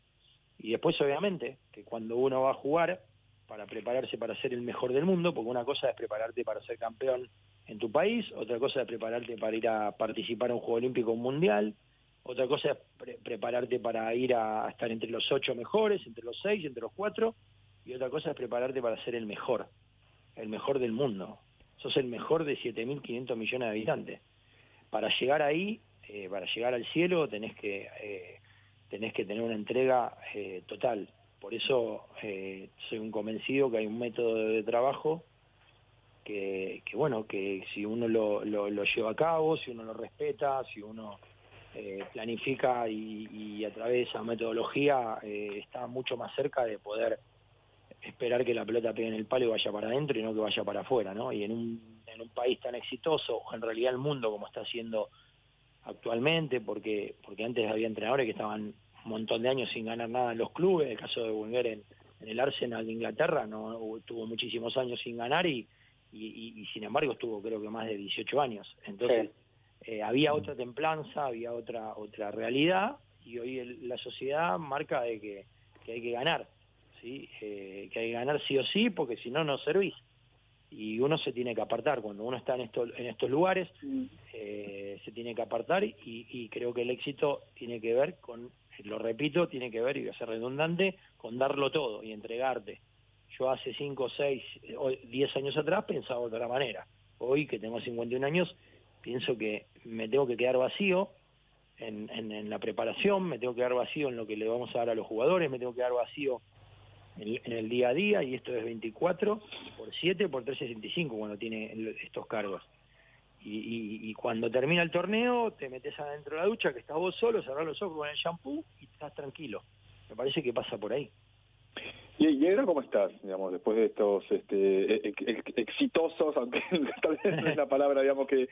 y después obviamente que cuando uno va a jugar, para prepararse para ser el mejor del mundo, porque una cosa es prepararte para ser campeón en tu país, otra cosa es prepararte para ir a participar en un Juego Olímpico Mundial, otra cosa es pre prepararte para ir a, a, estar entre los ocho mejores, entre los seis, entre los cuatro, y otra cosa es prepararte para ser el mejor, el mejor del mundo. Sos el mejor de 7.500 millones de habitantes. Para llegar ahí, eh, para llegar al cielo, tenés que, eh, tenés que tener una entrega eh, total por eso eh, soy un convencido que hay un método de trabajo que, que bueno, que si uno lo, lo, lleva a cabo, si uno lo respeta, si uno eh, planifica y, y, a través de esa metodología eh, está mucho más cerca de poder esperar que la pelota pegue en el palo y vaya para adentro y no que vaya para afuera, ¿no? Y en un, en un país tan exitoso, en realidad el mundo como está siendo actualmente, porque, porque antes había entrenadores que estaban un montón de años sin ganar nada en los clubes, el caso de Wenger en, en el Arsenal de Inglaterra no tuvo muchísimos años sin ganar y, y, y, sin embargo estuvo creo que más de 18 años. Entonces sí. eh, había otra templanza, había otra otra realidad y hoy el, la sociedad marca de que, que hay que ganar, sí, eh, que hay que ganar sí o sí porque si no no servís y uno se tiene que apartar cuando uno está en estos en estos lugares mm. eh, se tiene que apartar y, y creo que el éxito tiene que ver con lo repito, tiene que ver, y voy a ser redundante, con darlo todo y entregarte. Yo hace 5, 6, 10 años atrás pensaba de otra manera. Hoy, que tengo 51 años, pienso que me tengo que quedar vacío en, en, la preparación, me tengo que quedar vacío en lo que le vamos a dar a los jugadores, me tengo que quedar vacío en, en el día a día, y esto es 24 por 7 por 365 cuando tiene estos cargos. Y, y, y, cuando termina el torneo te metes adentro de la ducha, que estás vos solo, cerrás los ojos con el shampoo y estás tranquilo. Me parece que pasa por ahí. ¿Y, ahora cómo estás, digamos, después de estos este, ex, ex, exitosos, aunque tal vez no es la palabra, digamos, que,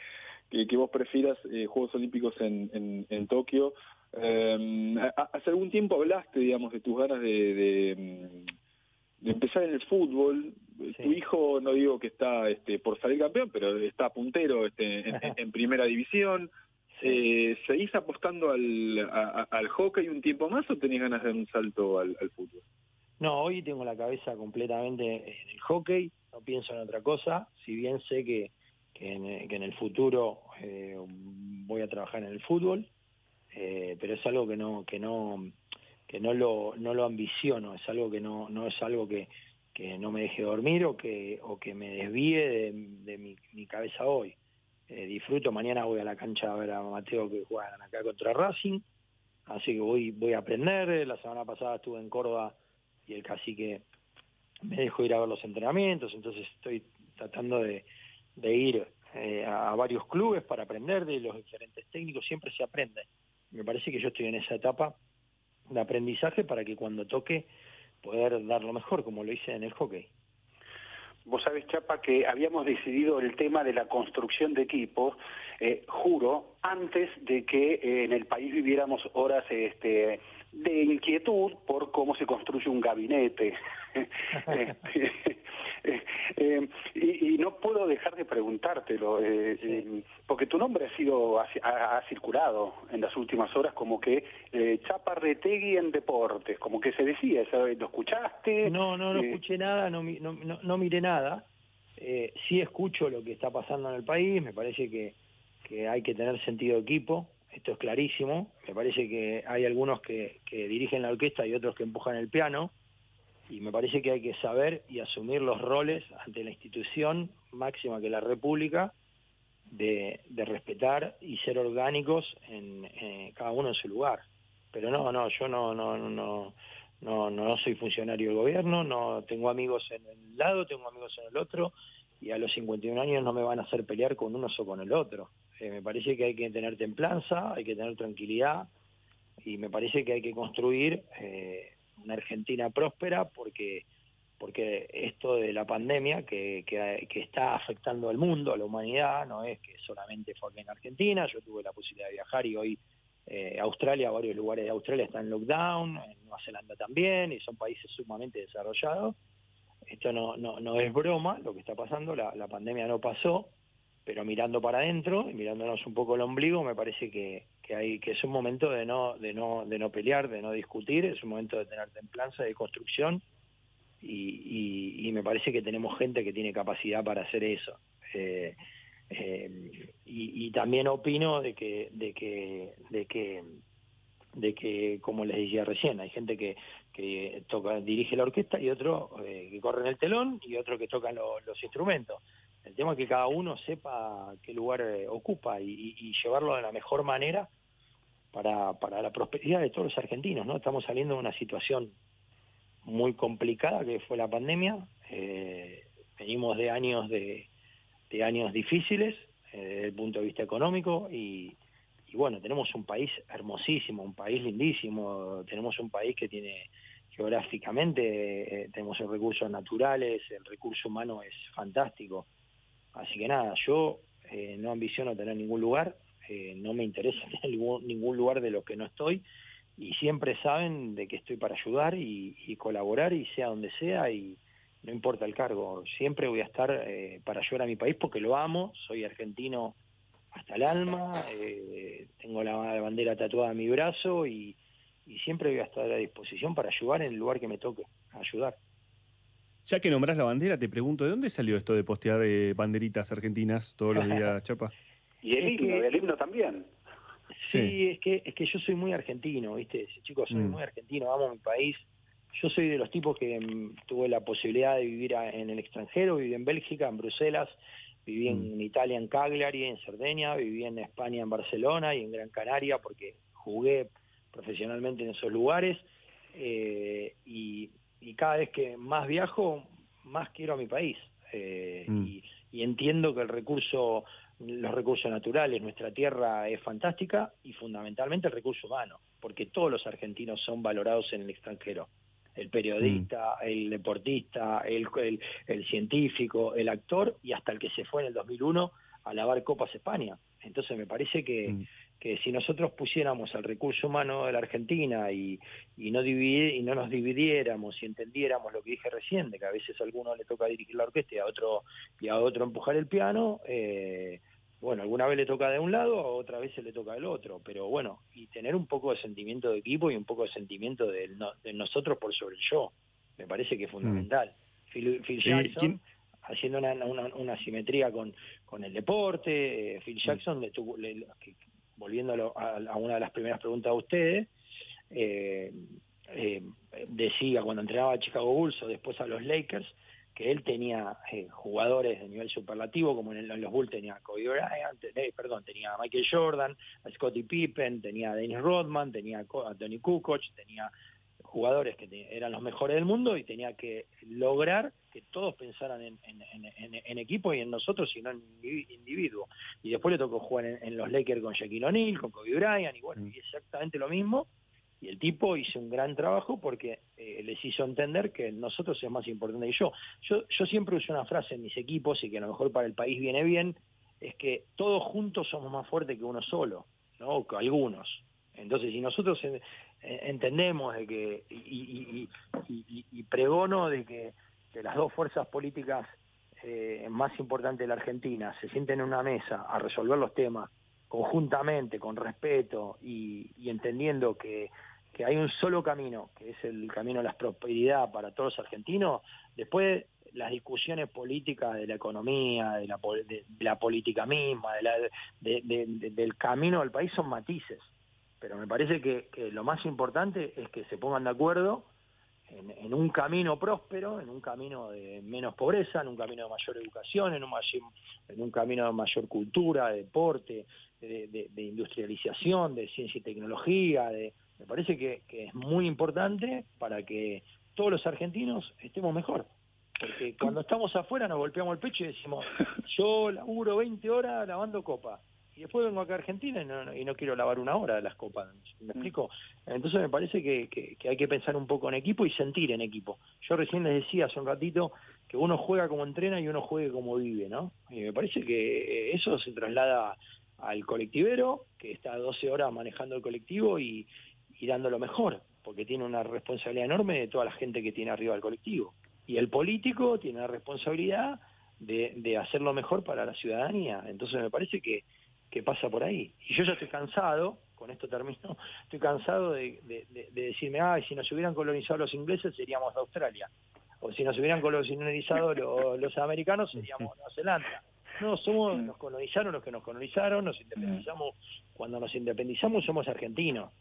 que, vos prefieras, eh, Juegos Olímpicos en, en, en Tokio? Eh, hace algún tiempo hablaste, digamos, de tus ganas de, de de empezar en el fútbol. Sí. Tu hijo, no digo que está este, por salir campeón, pero está puntero este, en, en, primera división. Sí. Eh, ¿Seguís apostando al, a, al hockey un tiempo más o tenés ganas de dar un salto al, al, fútbol? No, hoy tengo la cabeza completamente en el hockey, no pienso en otra cosa, si bien sé que, que, en, que en el futuro eh, voy a trabajar en el fútbol, eh, pero es algo que no, que no, que no lo, no lo ambiciono, es algo que no, no es algo que, que no me deje dormir o que, o que me desvíe de, mi, cabeza hoy. Eh, disfruto, mañana voy a la cancha a ver a Mateo que juegan acá contra Racing, así que voy, voy a aprender, la semana pasada estuve en Córdoba y el cacique me dejó ir a ver los entrenamientos, entonces estoy tratando de, de ir eh, a varios clubes para aprender de los diferentes técnicos, siempre se aprende. Me parece que yo estoy en esa etapa de aprendizaje para que cuando toque poder dar lo mejor, como lo hice en el hockey. Vos sabés, Chapa, que habíamos decidido el tema de la construcción de equipos, eh, juro, antes de que eh, en el país viviéramos horas este, de inquietud por cómo se construye un gabinete. Eh, eh, y, y, no puedo dejar de preguntártelo, eh, sí. Eh, porque tu nombre ha sido ha, ha, circulado en las últimas horas como que eh, Chapa Retegui en deportes, como que se decía, ¿sabes? ¿lo escuchaste? No, no, no escuché nada, no, no, no, no miré nada. sí escucho lo que está pasando en el país, me parece que, que hay que tener sentido de equipo, esto es clarísimo. Me parece que hay algunos que, que dirigen la orquesta y otros que empujan el piano. Y me parece que hay que saber y asumir los roles ante la institución máxima que es la República de, de respetar y ser orgánicos en, en cada uno en su lugar. Pero no, no, yo no, no, no, no, no, soy funcionario del gobierno, no tengo amigos en el lado, tengo amigos en el otro, y a los 51 años no me van a hacer pelear con uno o con el otro. Eh, me parece que hay que tener templanza, hay que tener tranquilidad, y me parece que hay que construir eh, una Argentina próspera porque porque esto de la pandemia que, que, está afectando al mundo, a la humanidad, no es que solamente fue en Argentina, yo tuve la posibilidad de viajar y hoy eh, Australia, varios lugares de Australia están en lockdown, en Nueva Zelanda también, y son países sumamente desarrollados. Esto no, no, no es broma lo que está pasando, la, la pandemia no pasó, pero mirando para adentro y mirándonos un poco el ombligo, me parece que, que, hay, que es un momento de no, de, no, de no pelear, de no discutir, es un momento de tener templanza, de construcción, y, y, y me parece que tenemos gente que tiene capacidad para hacer eso. Eh, eh, y, y, también opino de que, de que, de que, de que, como les decía recién, hay gente que, que toca, dirige la orquesta y otro eh, que corre en el telón y otro que toca lo, los instrumentos. El tema es que cada uno sepa qué lugar eh, ocupa y, y, llevarlo de la mejor manera para, para la prosperidad de todos los argentinos, ¿no? Estamos saliendo de una situación muy complicada que fue la pandemia. Eh, venimos de años de, de años difíciles eh, desde el punto de vista económico y, y, bueno, tenemos un país hermosísimo, un país lindísimo, tenemos un país que tiene geográficamente, eh, tenemos recursos naturales, el recurso humano es fantástico. Así que nada, yo eh, no ambiciono tener ningún lugar, eh, no me interesa tener ningún, lugar de los que no estoy y siempre saben de que estoy para ayudar y, colaborar y sea donde sea y, no importa el cargo, siempre voy a estar eh, para ayudar a mi país porque lo amo, soy argentino hasta el alma, eh, tengo la bandera tatuada en mi brazo y, siempre voy a estar a disposición para ayudar en el lugar que me toque, ayudar. Ya que nombras la bandera, te pregunto, ¿de dónde salió esto de postear eh, banderitas argentinas todos los días, Chapa? y el himno, que, el himno también. Sí, sí, es que es que yo soy muy argentino, ¿viste? Chicos, soy mm. muy argentino, amo mi país yo soy de los tipos que mm, tuve la posibilidad de vivir a, en el extranjero, viví en Bélgica, en Bruselas, viví en mm. Italia, en Cagliari, en Cerdeña, viví en España, en Barcelona y en Gran Canaria, porque jugué profesionalmente en esos lugares. Eh, y, y, cada vez que más viajo, más quiero a mi país. Eh, mm. y, y entiendo que el recurso los recursos naturales, nuestra tierra es fantástica y fundamentalmente el recurso humano, porque todos los argentinos son valorados en el extranjero el periodista, mm. el deportista, el, el, el, científico, el actor y hasta el que se fue en el 2001 a lavar Copas España. Entonces me parece que, mm. Que si nosotros pusiéramos el recurso humano de la Argentina y, y, no dividir, y no nos dividiéramos y entendiéramos lo que dije recién, de que a veces a alguno le toca dirigir la orquesta y a otro, y a otro empujar el piano, eh, bueno, alguna vez le toca de un lado, otra vez se le toca del otro, pero bueno, y tener un poco de sentimiento de equipo y un poco de sentimiento de, no, de nosotros por sobre el yo, me parece que es fundamental. Mm. Phil, Phil, Jackson haciendo una, una, una, simetría con, con el deporte, eh, Phil mm. Jackson, le tuvo, le, que, volviendo a, una de las primeras preguntas de ustedes, eh, eh, decía cuando entrenaba a Chicago Bulls o después a los Lakers, que él tenía eh, jugadores de nivel superlativo, como en, el, los Bulls tenía Kobe Bryant, eh, perdón, tenía Michael Jordan, a Scottie Pippen, tenía a Dennis Rodman, tenía a Tony Kukoc, tenía jugadores que te, eran los mejores del mundo y tenía que lograr que todos pensaran en, en, en, en equipo y en nosotros y no en individuo. Y después le tocó jugar en, los Lakers con Shaquille O'Neal, con Kobe Bryant, y bueno, mm. y exactamente lo mismo y el tipo hizo un gran trabajo porque eh, les hizo entender que nosotros es más importante que yo. yo. Yo siempre uso una frase en mis equipos y que a lo mejor para el país viene bien, es que todos juntos somos más fuertes que uno solo, ¿no? O que algunos. Entonces, si nosotros entendemos de que, y, y, y, y, pregono de que, que las dos fuerzas políticas eh, más importantes de la Argentina se sienten en una mesa a resolver los temas conjuntamente, con respeto y, entendiendo que hay un solo camino, que es el camino de la prosperidad para todos los argentinos, después las discusiones políticas de la economía, de la, de, de la política misma, de la, de- de- de- del camino del país son matices. Pero me parece que, que lo más importante es que se pongan de acuerdo en, en un camino próspero, en un camino de menos pobreza, en un camino de mayor educación, en un, mayor- en un camino de mayor cultura, de deporte, de, de- de industrialización, de ciencia y tecnología. De, me parece que, que es muy importante para que todos los argentinos estemos mejor. Porque cuando estamos afuera nos golpeamos el pecho y decimos, yo laburo 20 horas lavando copa. Y después vengo acá a Argentina y no, y no quiero lavar una hora de las copas. ¿Me explico? Entonces me parece que, que- que hay que pensar un poco en equipo y sentir en equipo. Yo recién les decía hace un ratito que uno juega como entrena y uno juegue como vive, ¿no? Y me parece que eh, eso se traslada al colectivero, que está 12 horas manejando el colectivo y, y dando lo mejor, porque tiene una responsabilidad enorme de toda la gente que tiene arriba del colectivo. Y el político tiene la responsabilidad de, de hacer lo mejor para la ciudadanía. Entonces me parece que, que pasa por ahí. Y yo ya estoy cansado, con esto termino, estoy cansado de, de- de- de decirme, ay, si nos hubieran colonizado los ingleses seríamos de Australia. O si nos hubieran colonizado los, los americanos seríamos Nueva Zelanda. No, somos, nos colonizaron los que nos colonizaron, nos independizamos, cuando nos independizamos somos argentinos.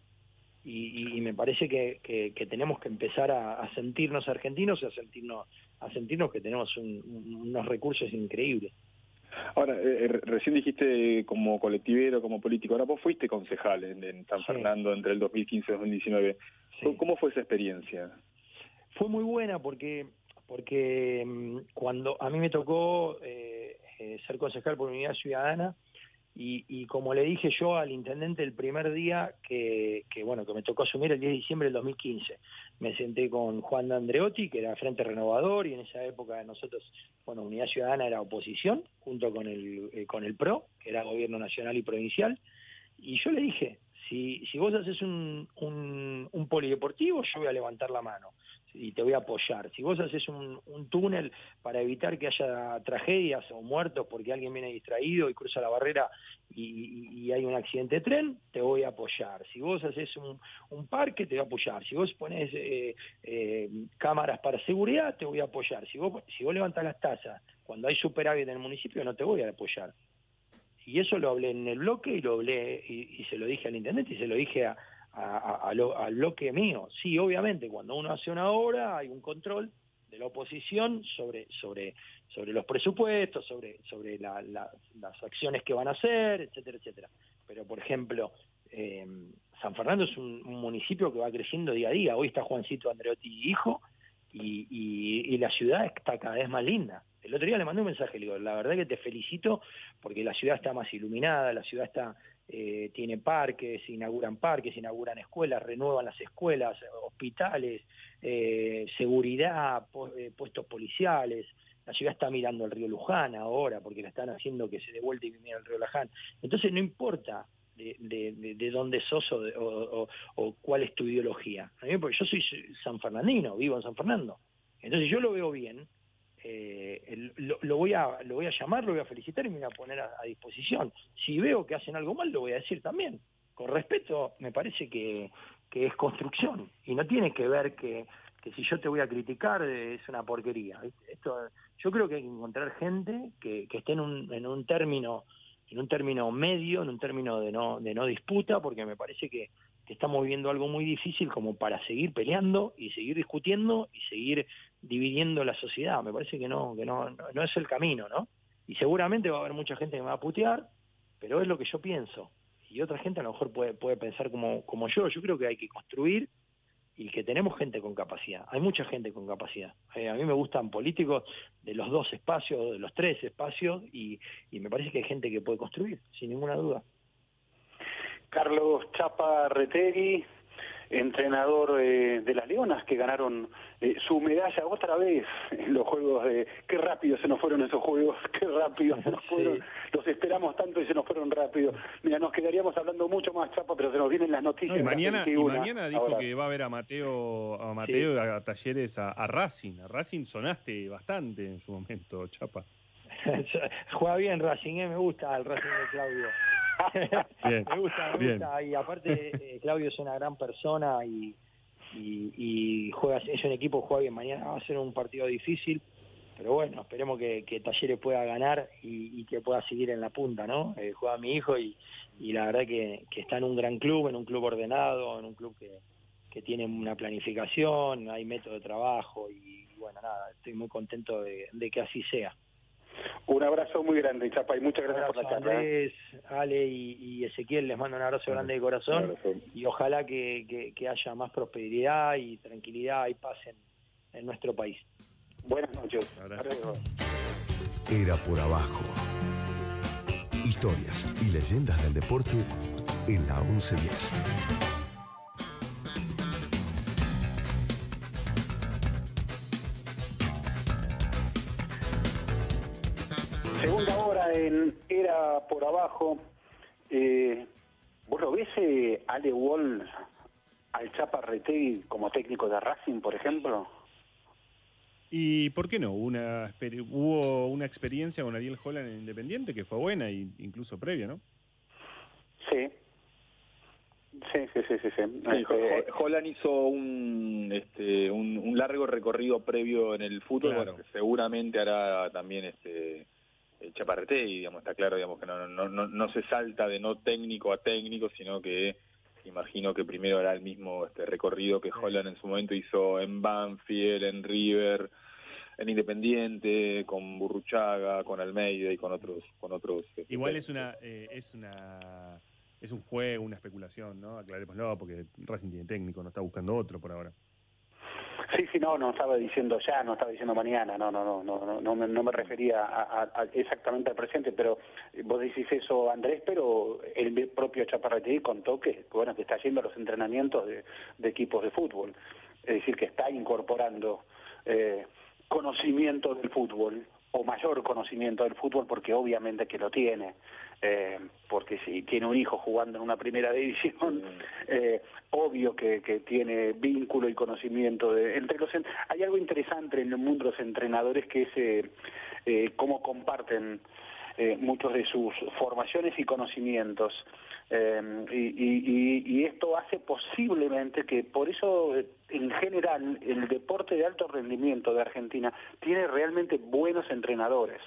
Y, y- me parece que, que- que tenemos que empezar a, a sentirnos argentinos y a sentirnos, a sentirnos que tenemos un- unos recursos increíbles. Ahora, eh, eh, recién dijiste como colectivero, como político, ahora vos fuiste concejal en, en San Sí. Fernando entre el 2015 y 2019. ¿Cómo- ¿Cómo fue esa experiencia? fue muy buena porque porque mm, cuando a mí me tocó eh, eh, ser concejal por Unidad Ciudadana y, y como le dije yo al intendente el primer día que, que bueno que me tocó asumir el 10 de diciembre del 2015 me senté con Juan de Andreotti que era Frente Renovador y en esa época nosotros bueno Unidad Ciudadana era oposición junto con el eh, con el PRO que era gobierno nacional y provincial. Y yo le dije si, si vos haces un, un, un polideportivo, yo voy a levantar la mano y te voy a apoyar. Si vos haces un, un túnel para evitar que haya tragedias o muertos porque alguien viene distraído y cruza la barrera y, hay un accidente de tren, te voy a apoyar. Si vos haces un, un parque, te voy a apoyar. Si vos pones eh, eh, cámaras para seguridad, te voy a apoyar. Si vos, si vos levantas las tasas cuando hay superávit en el municipio, no te voy a apoyar. Y eso lo hablé en el bloque y lo hablé y, y se lo dije al intendente y se lo dije a, a- a- lo- al bloque mío. Sí, obviamente, cuando uno hace una obra hay un control de la oposición sobre sobre sobre los presupuestos, sobre sobre la- la- las acciones que van a hacer, etcétera, etcétera. Pero, por ejemplo, eh, San Fernando es un, un municipio que va creciendo día a día. Hoy está Juancito Andreotti hijo y, y- y la ciudad está cada vez más linda. El otro día le mandé un mensaje, le digo, la verdad que te felicito porque la ciudad está más iluminada, la ciudad está eh, tiene parques, inauguran parques, inauguran escuelas, renuevan las escuelas, hospitales, eh, seguridad, pu- eh, puestos policiales. La ciudad está mirando el río Luján ahora porque la están haciendo que se dé vuelta y mire el río Luján. Entonces no importa de, de, de- de dónde sos o, de- o- cuál es tu ideología. Porque yo soy san fernandino, vivo en San Fernando. Entonces yo lo veo bien, eh, lo, lo voy a lo voy a llamar, lo voy a felicitar y me voy a poner a, disposición. Si veo que hacen algo mal, lo voy a decir también. Con respeto, me parece que, que es construcción y no tiene que ver que, que si yo te voy a criticar eh, es una porquería. Esto, yo creo que hay que encontrar gente que, que esté en un, en un término en un término medio, en un término de no de no disputa, porque me parece que, estamos viviendo algo muy difícil como para seguir peleando y seguir discutiendo y seguir dividiendo la sociedad. Me parece que no, que no, no, no es el camino, ¿no? Y seguramente va a haber mucha gente que me va a putear, pero es lo que yo pienso. Y otra gente a lo mejor puede, puede pensar como, como yo. Yo creo que hay que construir y que tenemos gente con capacidad. Hay mucha gente con capacidad. Eh, a mí me gustan políticos de los dos espacios, de los tres espacios, y, y me parece que hay gente que puede construir, sin ninguna duda. Carlos Chapa Retegui, entrenador eh, de las Leonas que ganaron eh, su medalla otra vez en los juegos de qué rápido se nos fueron esos juegos qué rápido se nos fueron los esperamos tanto y se nos fueron rápido mira nos quedaríamos hablando mucho más chapa pero se nos vienen las noticias No, y de la mañana, y 21 mañana dijo ahora. que va a ver a Mateo, a Mateo y a, Talleres a, a Racing. A Racing sonaste bastante en su momento, Chapa. Juega bien Racing, ¿eh? me gusta el Racing de Claudio. Bien, me gusta, me bien. gusta. Y aparte, eh, Claudio es una gran persona y, y, y juega, es un equipo que juega bien. Mañana va a ser un partido difícil pero bueno, esperemos que, que Talleres pueda ganar y, y que pueda seguir en la punta, ¿no? Eh, juega mi hijo y, y la verdad que, que está en un gran club, en un club ordenado, en un club que, que tiene una planificación, hay método de trabajo y, bueno, nada, estoy muy contento de, de que así sea. Un abrazo muy grande, Chapa, y muchas gracias por la charla. ¿eh? Andrés, Ale y, y Ezequiel, les mando un abrazo grande de corazón y ojalá que, que, que haya más prosperidad y tranquilidad y paz en, en nuestro país. Buenas noches. Era por abajo. Historias y leyendas del deporte en la 1110. Segunda hora en Era por abajo. Eh, ¿Vos lo ves, eh, Ale Wall, al Chapa Retegui como técnico de Racing, por ejemplo? ¿Y por qué no? Una, hubo una experiencia con Ariel Holland en Independiente que fue buena, e incluso previa, ¿no? Sí. Sí, sí, sí, sí. sí. Este, Ho- Holland hizo un, este, un, un largo recorrido previo en el fútbol, Claro. bueno, que seguramente hará también este Chaparretegui, digamos, está claro, digamos que no, no, no, no se salta de no técnico a técnico, sino que imagino que primero hará el mismo este recorrido que Holland en su momento hizo en Banfield, en River, en Independiente, con Burruchaga, con Almeida y con otros, con otros. este, Igual es una, eh, es una, es un juego, una especulación, ¿no? Aclarémoslo, porque Racing tiene técnico, no está buscando otro por ahora. Sí, sí, no, no estaba diciendo ya, no estaba diciendo mañana, no, no, no, no, no, me, no me refería a, exactamente al presente, pero vos decís eso, Andrés, pero el propio Chaparretegui contó que, bueno, que está yendo a los entrenamientos de, de equipos de fútbol, es decir, que está incorporando eh, conocimiento del fútbol, o mayor conocimiento del fútbol, porque obviamente que lo tiene, eh, porque si tiene un hijo jugando en una primera división, eh, obvio que, que tiene vínculo y conocimiento de entre los hay algo interesante en el mundo de los entrenadores que es eh, eh, cómo comparten eh, muchos de sus formaciones y conocimientos Eh, y, y- y- esto hace posiblemente que por eso eh, en general el deporte de alto rendimiento de Argentina tiene realmente buenos entrenadores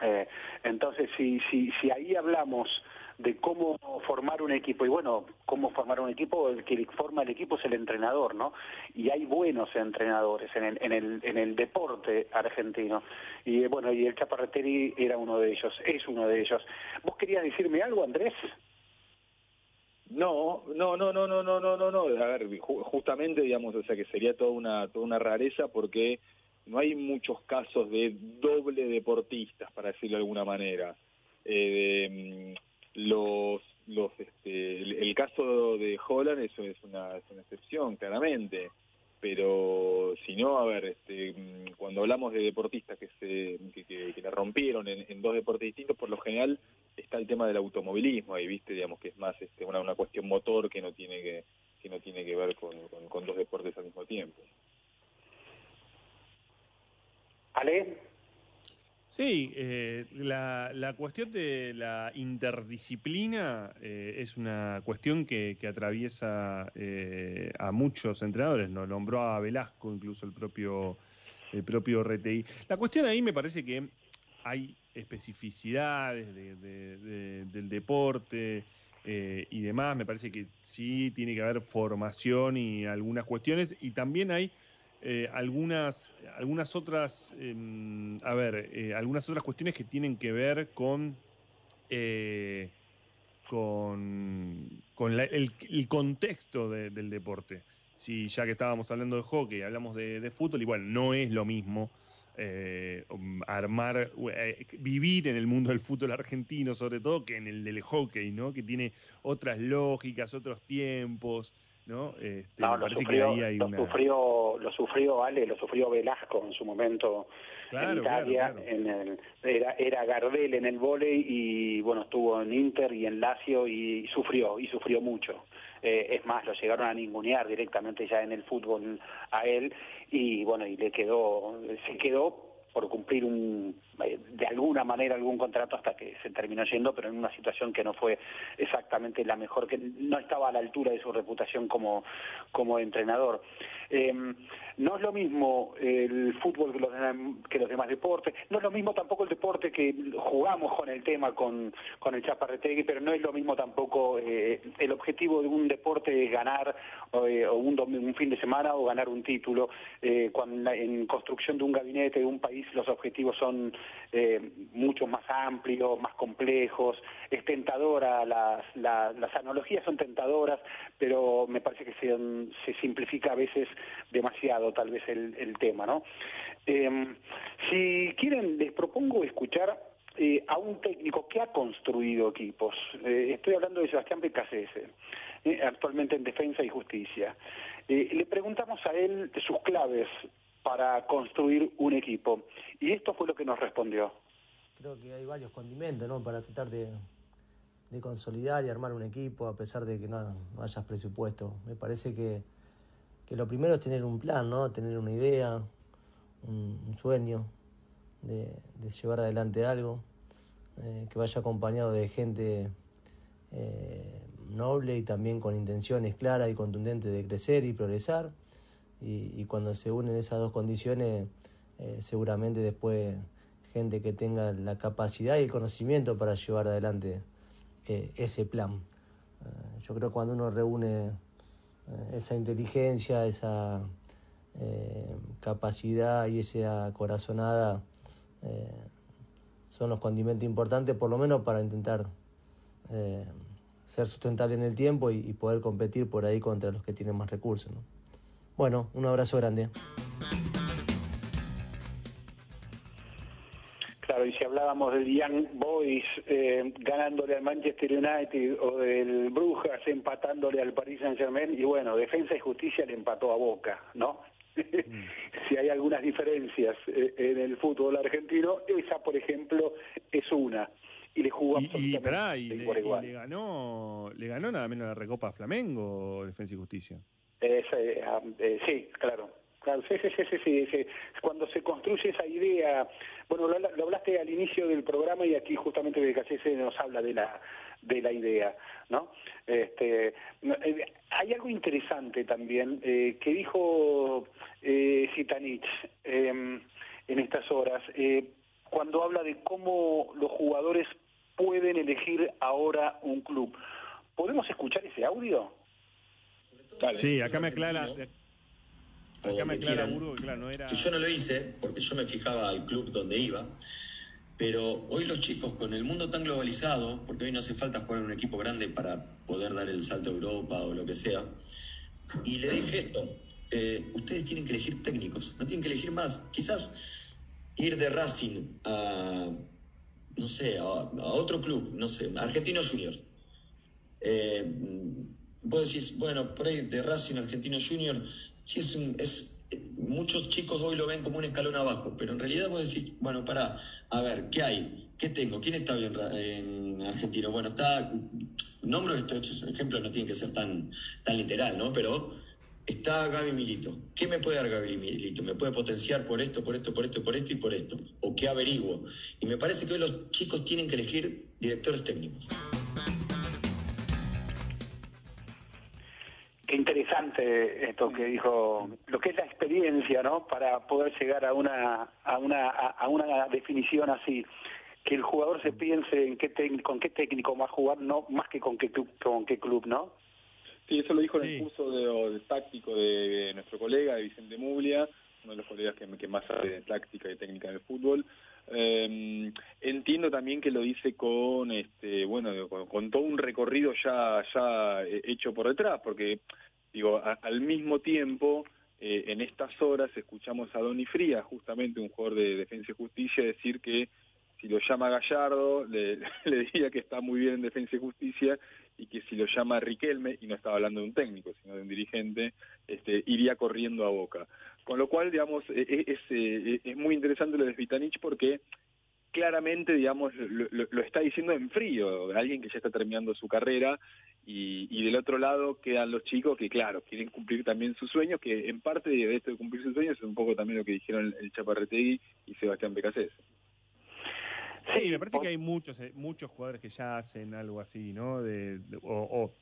eh, entonces, si, si, si ahí hablamos de cómo formar un equipo, y bueno, cómo formar un equipo, el que forma el equipo es el entrenador, ¿no? Y hay buenos entrenadores en el, en el, en el deporte argentino. Y eh, bueno, y el Chaparreteri era uno de ellos, es uno de ellos. ¿Vos querías decirme algo, Andrés? No, no, no, no, no, no, no, no, no. A ver, ju- justamente, digamos, o sea, que sería toda una, toda una rareza porque no hay muchos casos de doble deportistas, para decirlo de alguna manera. Eh, de, mm, los, los, este, el, el caso de Holland eso es una, es una excepción, claramente. Pero si no, a ver, este, mm, cuando hablamos de deportistas que se que, que- que la rompieron en, en dos deportes distintos, por lo general está el tema del automovilismo ahí, viste, digamos que es más este, una, una cuestión motor que no tiene que que no tiene que ver con, con, con dos deportes al mismo tiempo. Ale, Sí, eh, la, la cuestión de la interdisciplina eh, es una cuestión que, que atraviesa eh, a muchos entrenadores. Nos nombró a Velasco, incluso el propio, el propio RTI. La cuestión ahí me parece que hay especificidades de- de- de- del deporte eh, y demás. Me parece que sí tiene que haber formación y algunas cuestiones. Y también hay eh, algunas, algunas otras, em, a ver, eh, algunas otras cuestiones que tienen que ver con, con, el, contexto de- del deporte. Si ya que estábamos hablando de hockey, hablamos de, de fútbol, igual no es lo mismo eh, um, armar, eh, vivir en el mundo del fútbol argentino, sobre todo, que en el del hockey, ¿no? Que tiene otras lógicas, otros tiempos, ¿no? Este, no, lo parece sufrió, que ahí hay lo una. sufrió, lo sufrió Ale, lo sufrió Velasco en su momento Claro, en Italia, claro, en el, era, era Gardel en el vóley y bueno, estuvo en Inter y en Lazio y sufrió, y sufrió mucho. Eh, es más, lo llegaron a ningunear directamente ya en el fútbol a él y bueno, y le quedó, se quedó por cumplir un, de alguna alguna manera algún contrato hasta que se terminó yendo, pero en una situación que no fue exactamente la mejor, que no estaba a la altura de su reputación como, como entrenador. Eh, no es lo mismo el fútbol que los, que los demás deportes, no es lo mismo tampoco el deporte que jugamos con el tema con, con el Chaparretegui, pero no es lo mismo tampoco eh, el objetivo de un deporte es ganar eh, o un, un, fin de semana o ganar un título. Eh, cuando en construcción de un gabinete de un país los objetivos son mucho más amplios, más complejos, es tentadora, las, las, analogías son tentadoras, pero me parece que se, se simplifica a veces demasiado tal vez el, el tema, ¿no? Eh, si quieren, les propongo escuchar eh, a un técnico que ha construido equipos. Eh, estoy hablando de Sebastián Becasese, eh, actualmente en Defensa y Justicia. Eh, le preguntamos a él sus claves para construir un equipo y esto fue lo que nos respondió. Creo que hay varios condimentos, ¿no? Para tratar de, consolidar y armar un equipo a pesar de que no, no haya presupuesto. Me parece que que lo primero es tener un plan, ¿no? Tener una idea, un, sueño de, de, llevar adelante algo, eh, que vaya acompañado de gente eh, noble y también con intenciones claras y contundentes de crecer y progresar. Y, cuando se unen esas dos condiciones, eh, seguramente después gente que tenga la capacidad y el conocimiento para llevar adelante eh, ese plan. Eh, yo creo que cuando uno reúne esa inteligencia, esa capacidad y esa corazonada son los condimentos importantes, por lo menos para intentar ser sustentable en el tiempo y, poder competir por ahí contra los que tienen más recursos. Bueno, un abrazo grande. Claro, y si hablábamos del Young Boys eh, ganándole al Manchester United o del Brujas empatándole al Paris Saint Germain, y bueno, Defensa y Justicia le empató a Boca, ¿no? Mm. si hay algunas diferencias eh, en el fútbol argentino, esa, por ejemplo, es una. Y le jugó y, y, pará, y, le, y le, ganó le ganó nada menos la Recopa a Flamengo Defensa y Justicia. Eh, eh, sí, claro. Claro, sí, sí, sí, sí, sí, Cuando se construye esa idea, bueno, lo, lo hablaste al inicio del programa y aquí justamente de se nos habla de la de la idea, ¿no? Este, hay algo interesante también eh, que dijo eh, Zitanich eh, en estas horas, eh, cuando habla de cómo los jugadores pueden elegir ahora un club. ¿Podemos escuchar ese audio? Sí, acá me aclara, Acá me aclara Burgo que, claro, no era... que yo no lo hice porque yo me fijaba al club donde iba. Pero hoy los chicos, con el mundo tan globalizado, porque hoy no hace falta jugar en un equipo grande para poder dar el salto a Europa o lo que sea, y le dije esto, eh, ustedes tienen que elegir técnicos, no tienen que elegir más. Quizás ir de Racing a, no sé, a, a otro club, no sé, Argentino Junior. Eh, vos decís, bueno, por ahí de Racing Argentino Junior sí es, muchos chicos hoy lo ven como un escalón abajo, pero en realidad vos decís, bueno, para, a ver, ¿qué hay? ¿Qué tengo? ¿Quién está bien en Argentino? Bueno, está, nombro estos ejemplos no tienen que ser tan, tan literal, ¿no? Pero está Gaby Milito. ¿Qué me puede dar Gaby Milito? Me puede potenciar por esto, por esto, por esto, por esto y por esto. ¿O qué averiguo? Y me parece que hoy los chicos tienen que elegir directores técnicos. Qué interesante esto que dijo, lo que es la experiencia, ¿no? Para poder llegar a una a una a una definición así, que el jugador se piense en qué técnico, con qué técnico va a jugar, no más que con qué club, con qué club, ¿no? Sí, eso lo dijo sí. en el curso de, de táctico de, de, nuestro colega, de Vicente Muglia, uno de los colegas que, que más sabe de táctica y técnica del fútbol. Eh, entiendo también que lo dice con este bueno con, todo un recorrido ya ya hecho por detrás porque digo a, al mismo tiempo eh, en estas horas escuchamos a Donny Frías justamente un jugador de defensa y justicia decir que si lo llama Gallardo le, le diría que está muy bien en defensa y justicia y que si lo llama Riquelme y no estaba hablando de un técnico sino de un dirigente este iría corriendo a Boca con lo cual, digamos, es, es, es muy interesante lo de Vitanich porque claramente, digamos, lo, lo, lo, está diciendo en frío, alguien que ya está terminando su carrera, y, y, del otro lado quedan los chicos que, claro, quieren cumplir también sus sueños, que en parte de esto de cumplir sus sueños es un poco también lo que dijeron el Chaparretegui y Sebastián Becasés. Sí, me parece que hay muchos eh, muchos jugadores que ya hacen algo así, ¿no? De, o,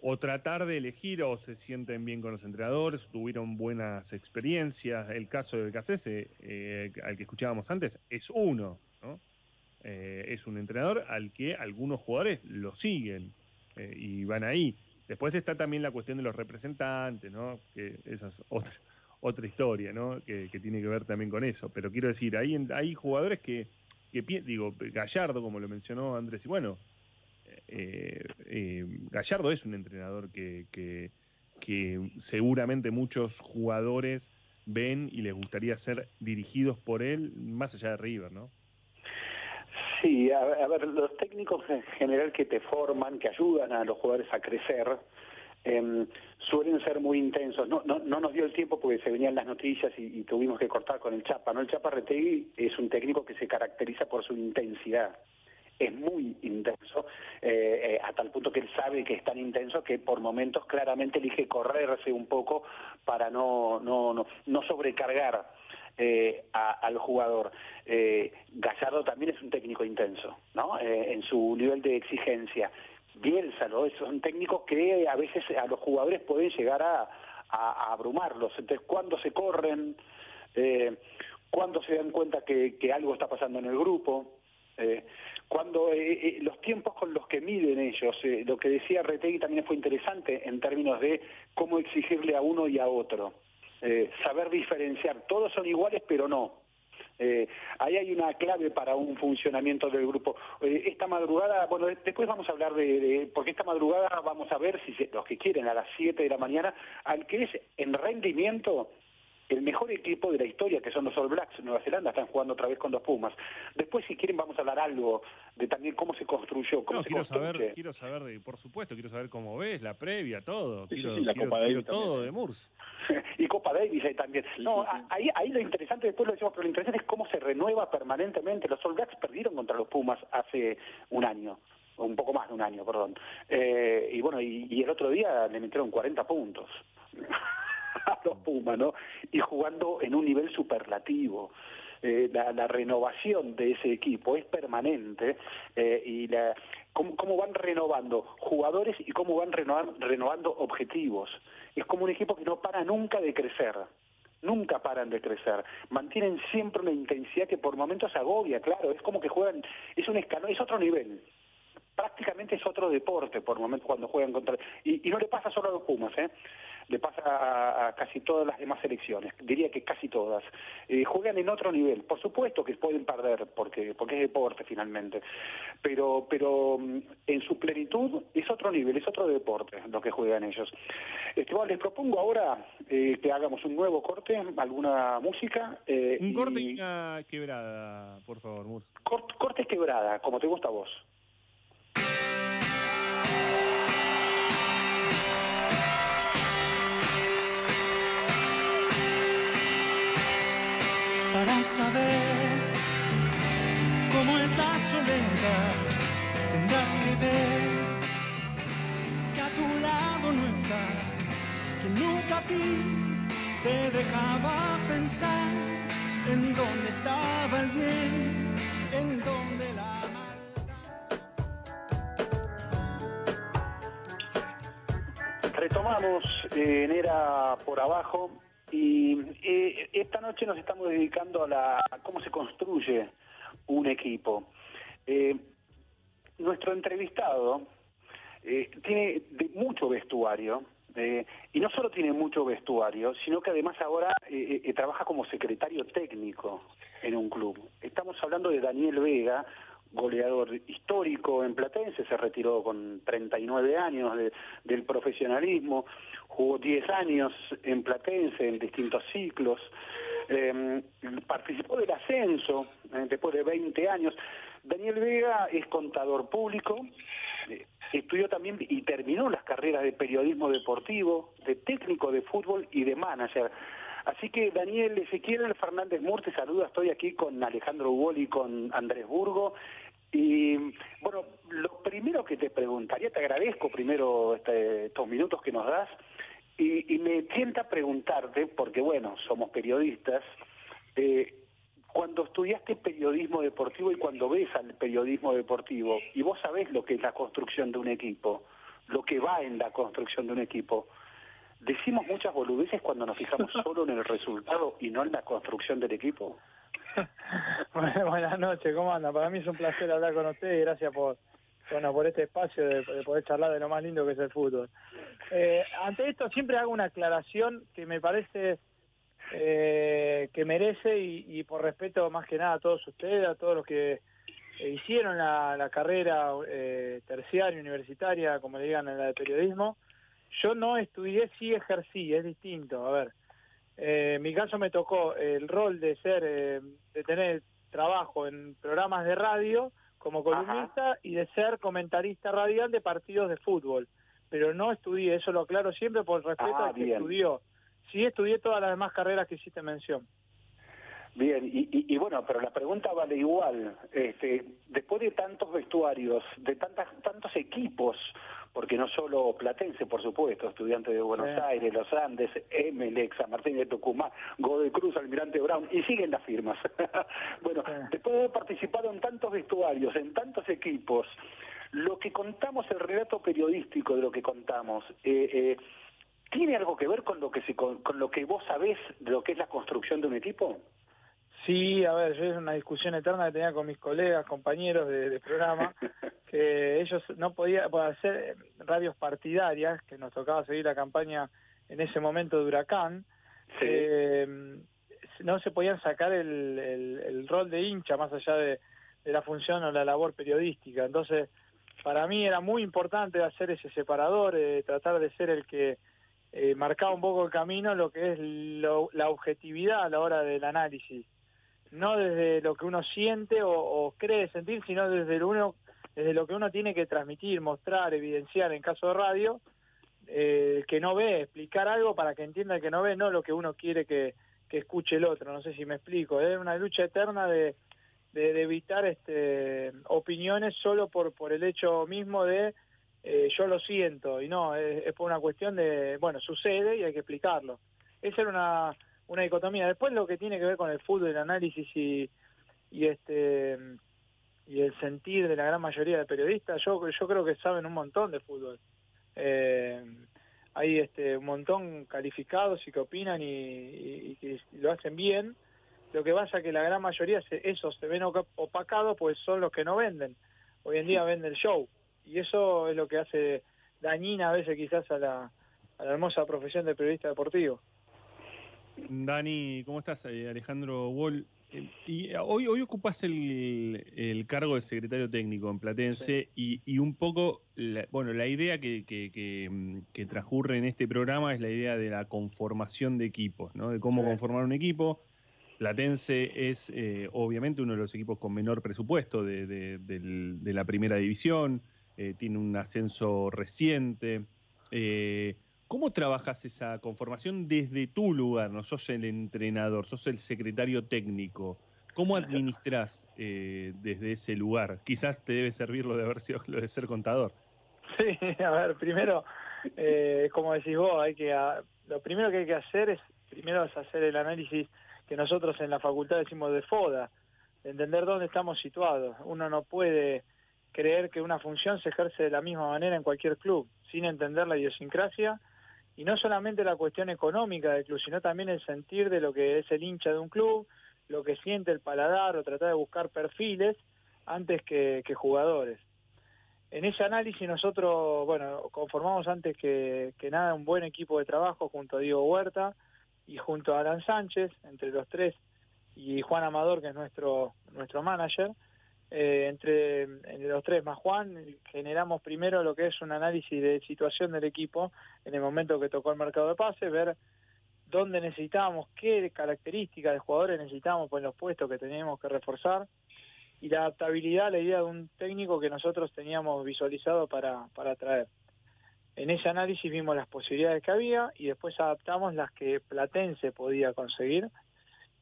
o, tratar de elegir o se sienten bien con los entrenadores, tuvieron buenas experiencias. El caso de Becasese, eh, al que escuchábamos antes, es uno, ¿no? Eh, es un entrenador al que algunos jugadores lo siguen y van ahí. Después está también la cuestión de los representantes, ¿no? Que esa es otra, otra historia, ¿no? Que, tiene que ver también con eso. Pero quiero decir, hay, hay jugadores que que digo, Gallardo, como lo mencionó Andrés, y bueno, eh, eh, Gallardo es un entrenador que, que, seguramente muchos jugadores ven y les gustaría ser dirigidos por él más allá de River, ¿no? Sí, a, ver, los técnicos en general que te forman, que ayudan a los jugadores a crecer, eh, suelen ser muy intensos. No, no, no nos dio el tiempo porque se venían las noticias y, tuvimos que cortar con el Chapa. ¿no? El Chapa Retegui es un técnico que se caracteriza por su intensidad. Es muy intenso, eh, eh, a tal punto que él sabe que es tan intenso que por momentos claramente elige correrse un poco para no, no, no, no sobrecargar eh, al jugador. Eh, Gallardo también es un técnico intenso, ¿no? Eh, en su nivel de exigencia. Bielsa, ¿no? Son técnicos que a veces a los jugadores pueden llegar a, abrumarlos. Entonces, cuando se corren, eh, cuando se dan cuenta que, algo está pasando en el grupo, eh, cuando eh, eh, los tiempos con los que miden ellos, lo que decía Retegui también fue interesante en términos de cómo exigirle a uno y a otro. saber diferenciar, todos son iguales pero no. Eh, ahí hay una clave para un funcionamiento del grupo. Eh, esta madrugada, bueno, después vamos a hablar de, porque esta madrugada vamos a ver si los que quieren a las 7 de la mañana, al que es en rendimiento el mejor equipo de la historia, que son los All Blacks, Nueva Zelanda, están jugando otra vez con los Pumas. Después, si quieren, vamos a hablar algo de también cómo se construyó, cómo se quiero saber, quiero saber, por supuesto, quiero saber cómo ves, la previa, todo. quiero, la Copa Davis todo de Murs. y Copa Davis ahí también. no, ahí, ahí lo interesante, después lo decimos, pero lo interesante es cómo se renueva permanentemente. Los All Blacks perdieron contra los Pumas hace un año un poco más de un año, perdón. Eh, y bueno, y, y, el otro día le metieron 40 puntos. a los Pumas, ¿no? Y jugando en un nivel superlativo. Eh, la, renovación de ese equipo es permanente eh, y la, cómo, van renovando jugadores y cómo van renovando objetivos. Es como un equipo que no para nunca de crecer nunca paran de crecer, mantienen siempre una intensidad que por momentos agobia, claro, es como que juegan, es un escalón, es otro nivel, prácticamente es otro deporte por momentos cuando juegan contra, y no le pasa solo a los Pumas, ¿eh? Le pasa a, casi todas las demás selecciones, diría que casi todas. Eh, juegan en otro nivel, por supuesto que pueden perder, porque, porque es deporte finalmente, pero, pero mm, en su plenitud es otro nivel, es otro deporte lo que juegan ellos. Esteban, les propongo ahora eh, que hagamos un nuevo corte, alguna música. Eh, un corte y, una quebrada, por favor, Murs. corte quebrada, como te gusta a vos. Saber cómo es la soledad. Tendrás que ver que a tu lado no está, que nunca a ti te dejaba pensar en dónde estaba el bien, en dónde la maldad. Retomamos en Era por Abajo y eh, esta noche nos estamos dedicando a, la, cómo se construye un equipo. Eh, nuestro entrevistado eh, tiene mucho vestuario, y no solo tiene mucho vestuario, sino que además ahora trabaja como secretario técnico en un club. Estamos hablando de Daniel Vega, goleador histórico en Platense, se retiró con 39 años del profesionalismo, jugó 10 años en Platense en distintos ciclos, em, participó del ascenso eh, después de 20 años. Daniel Vega es contador público, eh, estudió también y terminó las carreras de periodismo deportivo, de técnico de fútbol y de manager. Así que Daniel Ezequiel Fernández Mur te saluda, estoy aquí con Alejandro Ubol y con Andrés Burgo. Y bueno, lo primero que te preguntaría, te agradezco primero este, estos minutos que nos das, y, me tienta preguntarte, porque bueno, somos periodistas, eh, cuando estudiaste periodismo deportivo y cuando ves al periodismo deportivo, y vos sabés lo que es la construcción de un equipo, lo que va en la construcción de un equipo, decimos muchas boludeces cuando nos fijamos solo en el resultado y no en la construcción del equipo. buenas noches, ¿cómo anda? Para mí es un placer hablar con usted y gracias por, bueno, por este espacio de, poder charlar de lo más lindo que es el fútbol. Eh, ante esto siempre hago una aclaración que me parece eh, que merece y, por respeto más que nada a todos ustedes, a todos los que hicieron la, carrera eh, terciaria, universitaria, como le digan en la de periodismo. Yo no estudié, sí ejercí, es distinto. A ver, eh, en mi caso me tocó el rol de ser, eh, de tener trabajo en programas de radio como columnista y de ser comentarista radial de partidos de fútbol. Pero no estudié, eso lo aclaro siempre por respeto ah, a que estudió. Sí estudié todas las demás carreras que hiciste mención. Bien, y, bueno, pero la pregunta vale igual. Este, después de tantos vestuarios, de tantas, tantos equipos, porque no solo Platense, por supuesto, estudiantes de Buenos Aires, Los Andes, Emelec, San Martín de Tucumán, Godoy Cruz, Almirante Brown, y siguen las firmas. bueno, después de haber participado en tantos vestuarios, en tantos equipos, lo que contamos, el relato periodístico de lo que contamos, eh, eh, ¿tiene algo que ver con lo que, se, con lo que vos sabés de lo que es la construcción de un equipo? Sí, a ver, yo es una discusión eterna que tenía con mis colegas, compañeros de, programa, que ellos no podían hacer radios partidarias, que nos tocaba seguir la campaña en ese momento de huracán, eh, no se podían sacar el, rol de hincha más allá de, la función o la labor periodística. Entonces, para mí era muy importante hacer ese separador, eh, tratar de ser el que eh, marcaba un poco el camino, lo que es la objetividad a la hora del análisis no desde lo que uno siente o, cree sentir, sino desde lo, uno, desde lo que uno tiene que transmitir, mostrar, evidenciar en caso de radio, eh, que no ve, explicar algo para que entienda que no ve, no lo que uno quiere que, escuche el otro, no sé si me explico, es una lucha eterna de, de, evitar este, opiniones solo por, por el hecho mismo de eh, yo lo siento, y no, es, es por una cuestión de, bueno, sucede y hay que explicarlo. Esa era una una dicotomía. Después lo que tiene que ver con el fútbol, el análisis y, y este y el sentir de la gran mayoría de periodistas, yo yo creo que saben un montón de fútbol. Eh, hay este un montón calificados y que opinan y, que lo hacen bien. Lo que pasa es que la gran mayoría, se, esos se ven opacados, pues son los que no venden. Hoy en día vende el show. Y eso es lo que hace dañina a veces quizás a la, a la hermosa profesión de periodista deportivo. Dani, ¿cómo estás? Eh, Alejandro Wall. Eh, y eh, hoy, hoy ocupas el, cargo de secretario técnico en Platense y, un poco, bueno, la idea que, que, transcurre en este programa es la idea de la conformación de equipos, ¿no? De cómo conformar un equipo. Platense es obviamente uno de los equipos con menor presupuesto de, la primera división, tiene un ascenso reciente. ¿Cómo trabajas esa conformación desde tu lugar? No sos el entrenador, sos el secretario técnico. ¿Cómo administras eh, desde ese lugar? Quizás te debe servir lo de haber sido lo de ser contador. Sí, a ver, primero, eh, como decís vos, hay que lo primero que hay que hacer es primero es hacer el análisis que nosotros en la facultad decimos de FODA, de entender dónde estamos situados. Uno no puede creer que una función se ejerce de la misma manera en cualquier club, sin entender la idiosincrasia y no solamente la cuestión económica del club, sino también el sentir de lo que es el hincha de un club, lo que siente el paladar o tratar de buscar perfiles antes que, jugadores. En ese análisis nosotros, bueno, conformamos antes que, que, nada un buen equipo de trabajo junto a Diego Huerta y junto a Alan Sánchez, entre los tres, y Juan Amador, que es nuestro, nuestro manager, eh, entre, los tres más Juan, generamos primero lo que es un análisis de situación del equipo en el momento que tocó el mercado de pases, ver dónde necesitábamos, qué características de jugadores necesitábamos en los puestos que teníamos que reforzar y la adaptabilidad, la idea de un técnico que nosotros teníamos visualizado para, para traer. En ese análisis vimos las posibilidades que había y después adaptamos las que Platense podía conseguir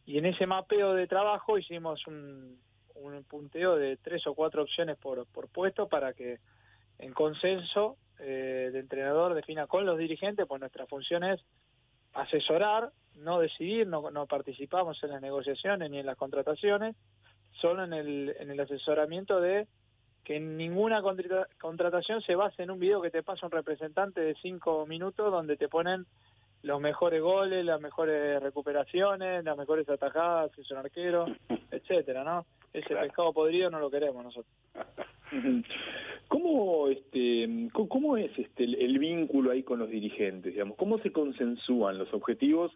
y en ese mapeo de trabajo hicimos un, un punteo de tres o cuatro opciones por, por puesto para que en consenso eh, el entrenador defina con los dirigentes, pues nuestra función es asesorar, no decidir, no, no participamos en las negociaciones ni en las contrataciones, solo en el, en el asesoramiento de que ninguna contratación se base en un video que te pasa un representante de cinco minutos donde te ponen los mejores goles, las mejores recuperaciones, las mejores atajadas, si es un arquero, etcétera, ¿no? Ese pescado podrido no lo queremos nosotros. ¿Cómo, este, cómo es este, el, vínculo ahí con los dirigentes? Digamos? ¿Cómo se consensúan los objetivos?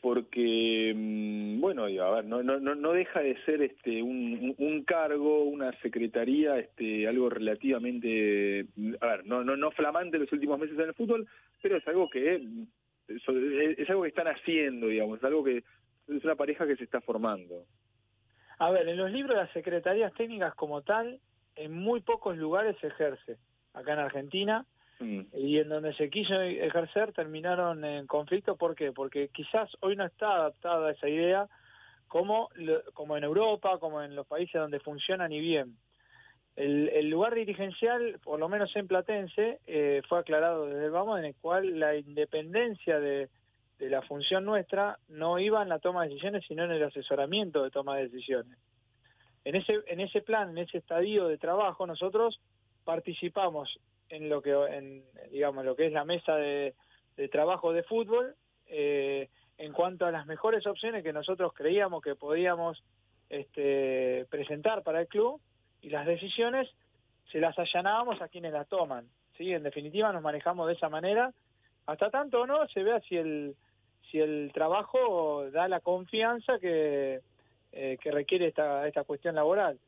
Porque, mm, bueno, a ver, no, no, no deja de ser este, un, un cargo, una secretaría, este, algo relativamente, a ver, no, no, no flamante los últimos meses en el fútbol, pero es algo que es algo que están haciendo, digamos, es algo que es una pareja que se está formando. A ver, en los libros de las secretarías técnicas como tal, en muy pocos lugares se ejerce. Acá en Argentina, mm. y en donde se quiso ejercer terminaron en conflicto. ¿Por qué? Porque quizás hoy no está adaptada a esa idea como, como en Europa, como en los países donde funcionan y bien. El, lugar dirigencial, por lo menos en Platense, eh, fue aclarado desde el vamos, en el cual la independencia de, de la función nuestra no iba en la toma de decisiones, sino en el asesoramiento de toma de decisiones. En ese, en ese plan, en ese estadio de trabajo, nosotros participamos en lo que, en, digamos, lo que es la mesa de, trabajo de fútbol, eh, en cuanto a las mejores opciones que nosotros creíamos que podíamos este, presentar para el club y las decisiones se las allanábamos a quienes las toman. ¿sí? En definitiva nos manejamos de esa manera, hasta tanto no se vea si el, si el trabajo da la confianza que, eh, que requiere esta, esta cuestión laboral.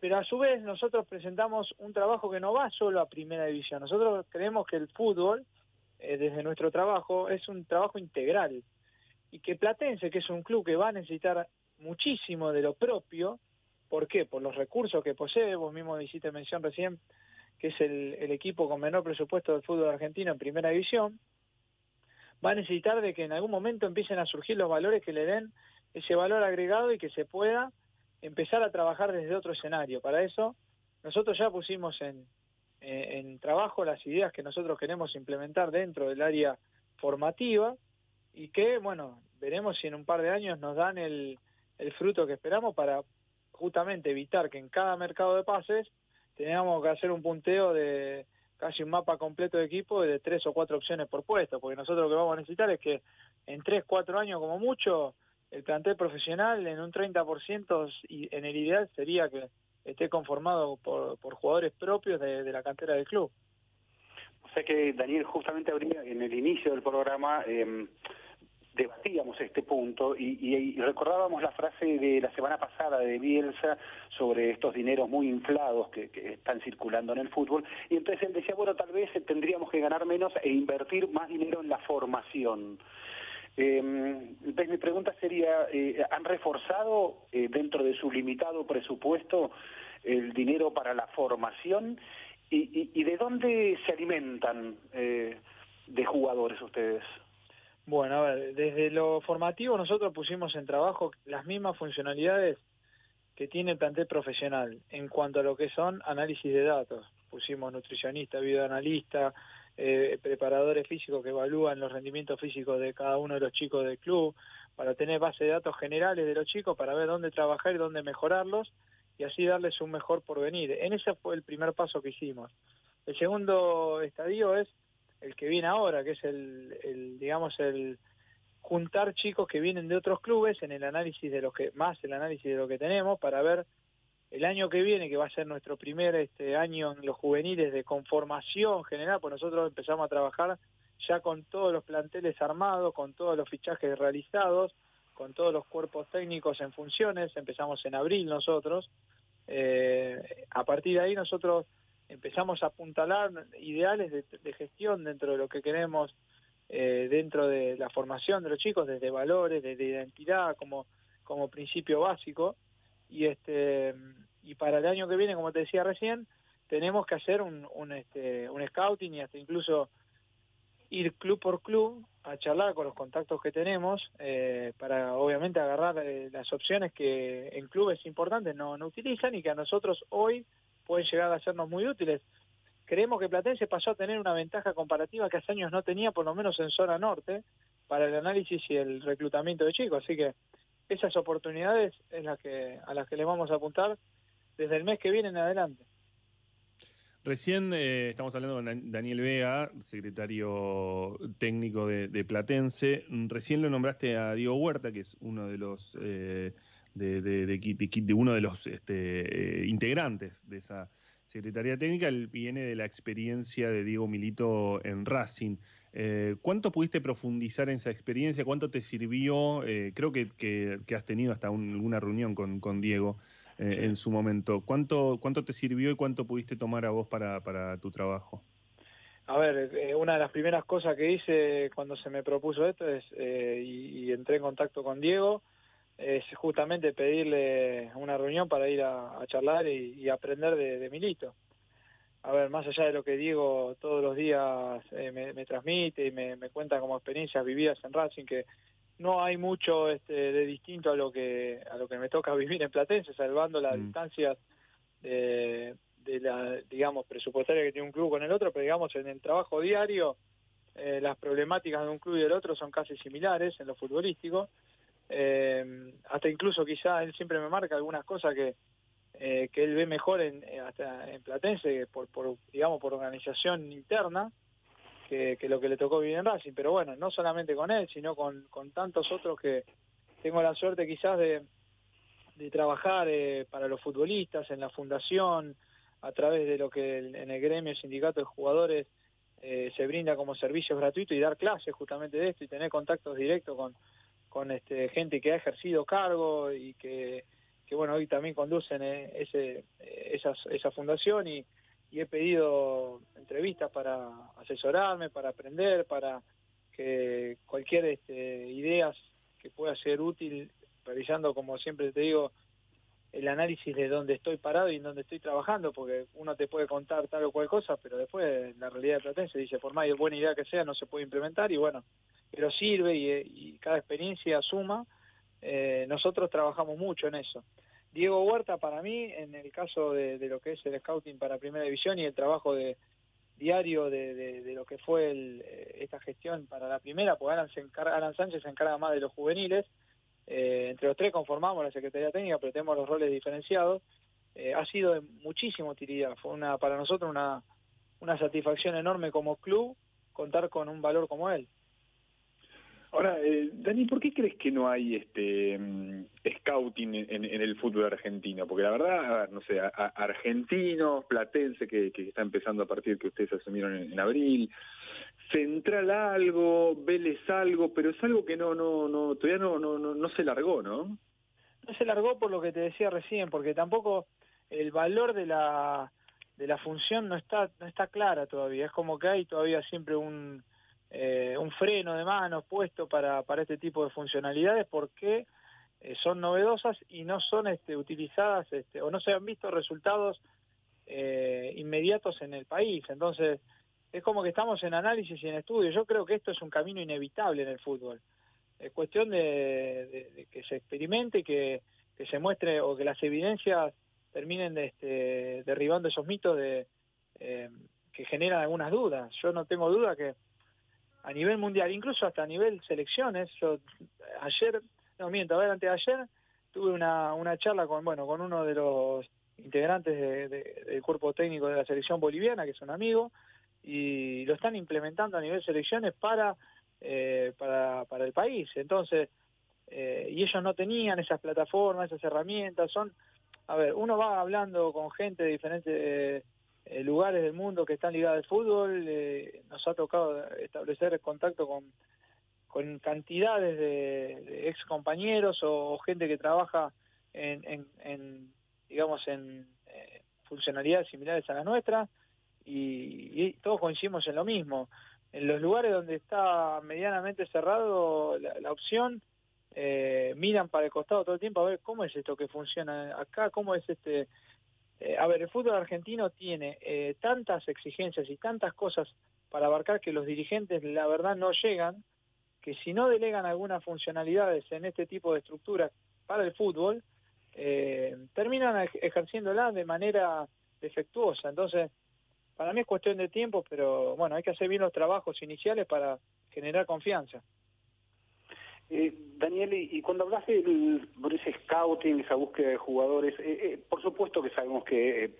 Pero a su vez nosotros presentamos un trabajo que no va solo a primera división. Nosotros creemos que el fútbol, eh, desde nuestro trabajo, es un trabajo integral. Y que Platense, que es un club que va a necesitar muchísimo de lo propio, ¿por qué? Por los recursos que posee, vos mismo hiciste mención recién, que es el, el equipo con menor presupuesto del fútbol argentino en primera división, va a necesitar de que en algún momento empiecen a surgir los valores que le den ese valor agregado y que se pueda empezar a trabajar desde otro escenario. Para eso, nosotros ya pusimos en, en trabajo las ideas que nosotros queremos implementar dentro del área formativa y que, bueno, veremos si en un par de años nos dan el, el fruto que esperamos para justamente evitar que en cada mercado de pases tengamos que hacer un punteo de casi un mapa completo de equipo de tres o cuatro opciones por puesto, porque nosotros lo que vamos a necesitar es que en tres, cuatro años como mucho el plantel profesional en un 30% y en el ideal sería que esté conformado por, por jugadores propios de, la cantera del club. O sea que Daniel justamente abría en el inicio del programa eh, debatíamos este punto y, recordábamos la frase de la semana pasada de Bielsa sobre estos dineros muy inflados que, están circulando en el fútbol y entonces él decía, bueno, tal vez tendríamos que ganar menos e invertir más dinero en la formación. Eh, entonces mi pregunta sería, eh, ¿han reforzado eh, dentro de su limitado presupuesto el dinero para la formación? ¿Y, y de dónde se alimentan eh, de jugadores ustedes? Bueno, a ver, desde lo formativo nosotros pusimos en trabajo las mismas funcionalidades que tiene el plantel profesional en cuanto a lo que son análisis de datos. Pusimos nutricionista, videoanalista, eh, preparadores físicos que evalúan los rendimientos físicos de cada uno de los chicos del club, para tener base de datos generales de los chicos, para ver dónde trabajar y dónde mejorarlos y así darles un mejor porvenir. En ese fue el primer paso que hicimos. El segundo estadio es el que viene ahora, que es el, digamos, el juntar chicos que vienen de otros clubes en el análisis de lo que, más el análisis de lo que tenemos para ver el año que viene, que va a ser nuestro primer este año en los juveniles de conformación general, pues nosotros empezamos a trabajar ya con todos los planteles armados, con todos los fichajes realizados, con todos los cuerpos técnicos en funciones, empezamos en abril nosotros, eh, a partir de ahí nosotros empezamos a apuntalar ideales de, gestión dentro de lo que queremos eh, dentro de la formación de los chicos, desde valores, desde identidad como, como principio básico. Y, este, y para el año que viene, como te decía recién, tenemos que hacer un, un, este, un scouting y hasta incluso ir club por club a charlar con los contactos que tenemos eh, para obviamente agarrar eh, las opciones que en clubes importantes no, no utilizan y que a nosotros hoy pueden llegar a sernos muy útiles. Creemos que Platense pasó a tener una ventaja comparativa que hace años no tenía, por lo menos en zona norte, para el análisis y el reclutamiento de chicos. Así que esas oportunidades es las que, a las que le vamos a apuntar desde el mes que viene en adelante. Recién eh, estamos hablando con Daniel Vega, secretario técnico de, Platense. Recién lo nombraste a Diego Huerta, que es uno de los eh, de, de, uno de los este, eh, integrantes de esa secretaría técnica. Él viene de la experiencia de Diego Milito en Racing. ¿Cuánto pudiste profundizar en esa experiencia? ¿Cuánto te sirvió? creo que, has tenido hasta una reunión con, con Diego. Eh, en su momento. ¿Cuánto, ¿Cuánto te sirvió y cuánto pudiste tomar a vos para, para tu trabajo? A ver, eh, una de las primeras cosas que hice cuando se me propuso esto es, eh, y, entré en contacto con Diego, es justamente pedirle una reunión para ir a, charlar y, aprender de, Milito. A ver, más allá de lo que Diego todos los días me, transmite y me, me cuenta como experiencias vividas en Racing, que no hay mucho este, de distinto a lo que a lo que me toca vivir en Platense, salvando las mm. distancias de, la, digamos, presupuestaria que tiene un club con el otro, pero digamos, en el trabajo diario, eh, las problemáticas de un club y del otro son casi similares en lo futbolístico. Eh, hasta incluso quizá él siempre me marca algunas cosas que, eh, que él ve mejor en, hasta en Platense por, por, digamos, por organización interna, que, lo que le tocó vivir en Racing. Pero bueno, no solamente con él, sino con, con tantos otros que tengo la suerte quizás de, de trabajar eh, para los futbolistas en la fundación, a través de lo que en el gremio sindicato de jugadores eh, se brinda como servicio gratuito y dar clases justamente de esto y tener contactos directos con, con este, gente que ha ejercido cargo y que, que bueno, hoy también conducen eh, ese, esa, esa fundación y, y he pedido entrevistas para asesorarme, para aprender, para que cualquier este, idea que pueda ser útil, realizando, como siempre te digo, el análisis de dónde estoy parado y en dónde estoy trabajando, porque uno te puede contar tal o cual cosa, pero después la realidad de Platense dice, por más buena idea que sea, no se puede implementar y bueno, pero sirve y, cada experiencia suma. Eh, nosotros trabajamos mucho en eso. Diego Huerta para mí, en el caso de, lo que es el scouting para Primera División y el trabajo de diario de, lo que fue eh, esta gestión para la primera, porque Alan, encarga, Sánchez se encarga más de los juveniles, eh, entre los tres conformamos la Secretaría Técnica, pero tenemos los roles diferenciados, eh, ha sido de muchísima utilidad, fue una para nosotros una, una satisfacción enorme como club contar con un valor como él. Ahora, eh, Dani, ¿por qué crees que no hay este mm, scouting en, el fútbol argentino? Porque la verdad, no sé, argentinos, platense que, está empezando a partir que ustedes asumieron en, abril, Central algo, Vélez algo, pero es algo que no, no, no, todavía no, no, no, se largó, ¿no? No se largó por lo que te decía recién, porque tampoco el valor de la de la función no está no está clara todavía. Es como que hay todavía siempre un eh, un freno de mano puesto para, para este tipo de funcionalidades porque eh, son novedosas y no son este, utilizadas este, o no se han visto resultados eh, inmediatos en el país. Entonces, es como que estamos en análisis y en estudio. Yo creo que esto es un camino inevitable en el fútbol. Es cuestión de, que se experimente, que, que se muestre o que las evidencias terminen de, este, derribando esos mitos de, que generan algunas dudas. Yo no tengo duda que a nivel mundial, incluso hasta a nivel selecciones. Yo ayer, no miento, a ver, antes de ayer tuve una, una charla con, bueno, con uno de los integrantes del cuerpo técnico de la selección boliviana, que es un amigo, y lo están implementando a nivel selecciones para, eh, para, para el país. Entonces, eh, y ellos no tenían esas plataformas, esas herramientas, son, a ver, uno va hablando con gente de diferentes... Eh, lugares del mundo que están ligados al fútbol. Eh, nos ha tocado establecer contacto con, con cantidades de, ex compañeros o, gente que trabaja en, en, digamos, en funcionalidades similares a las nuestras y, todos coincidimos en lo mismo. En los lugares donde está medianamente cerrado la, opción, miran para el costado todo el tiempo a ver cómo es esto que funciona acá, cómo es este eh, a ver, el fútbol argentino tiene eh, tantas exigencias y tantas cosas para abarcar que los dirigentes, la verdad, no llegan, que si no delegan algunas funcionalidades en este tipo de estructuras para el fútbol, eh, terminan ejerciéndola de manera defectuosa. Entonces, para mí es cuestión de tiempo, pero bueno, hay que hacer bien los trabajos iniciales para generar confianza. Eh, Daniel, y cuando hablas de ese scouting, esa búsqueda de jugadores, eh, eh, por supuesto que sabemos que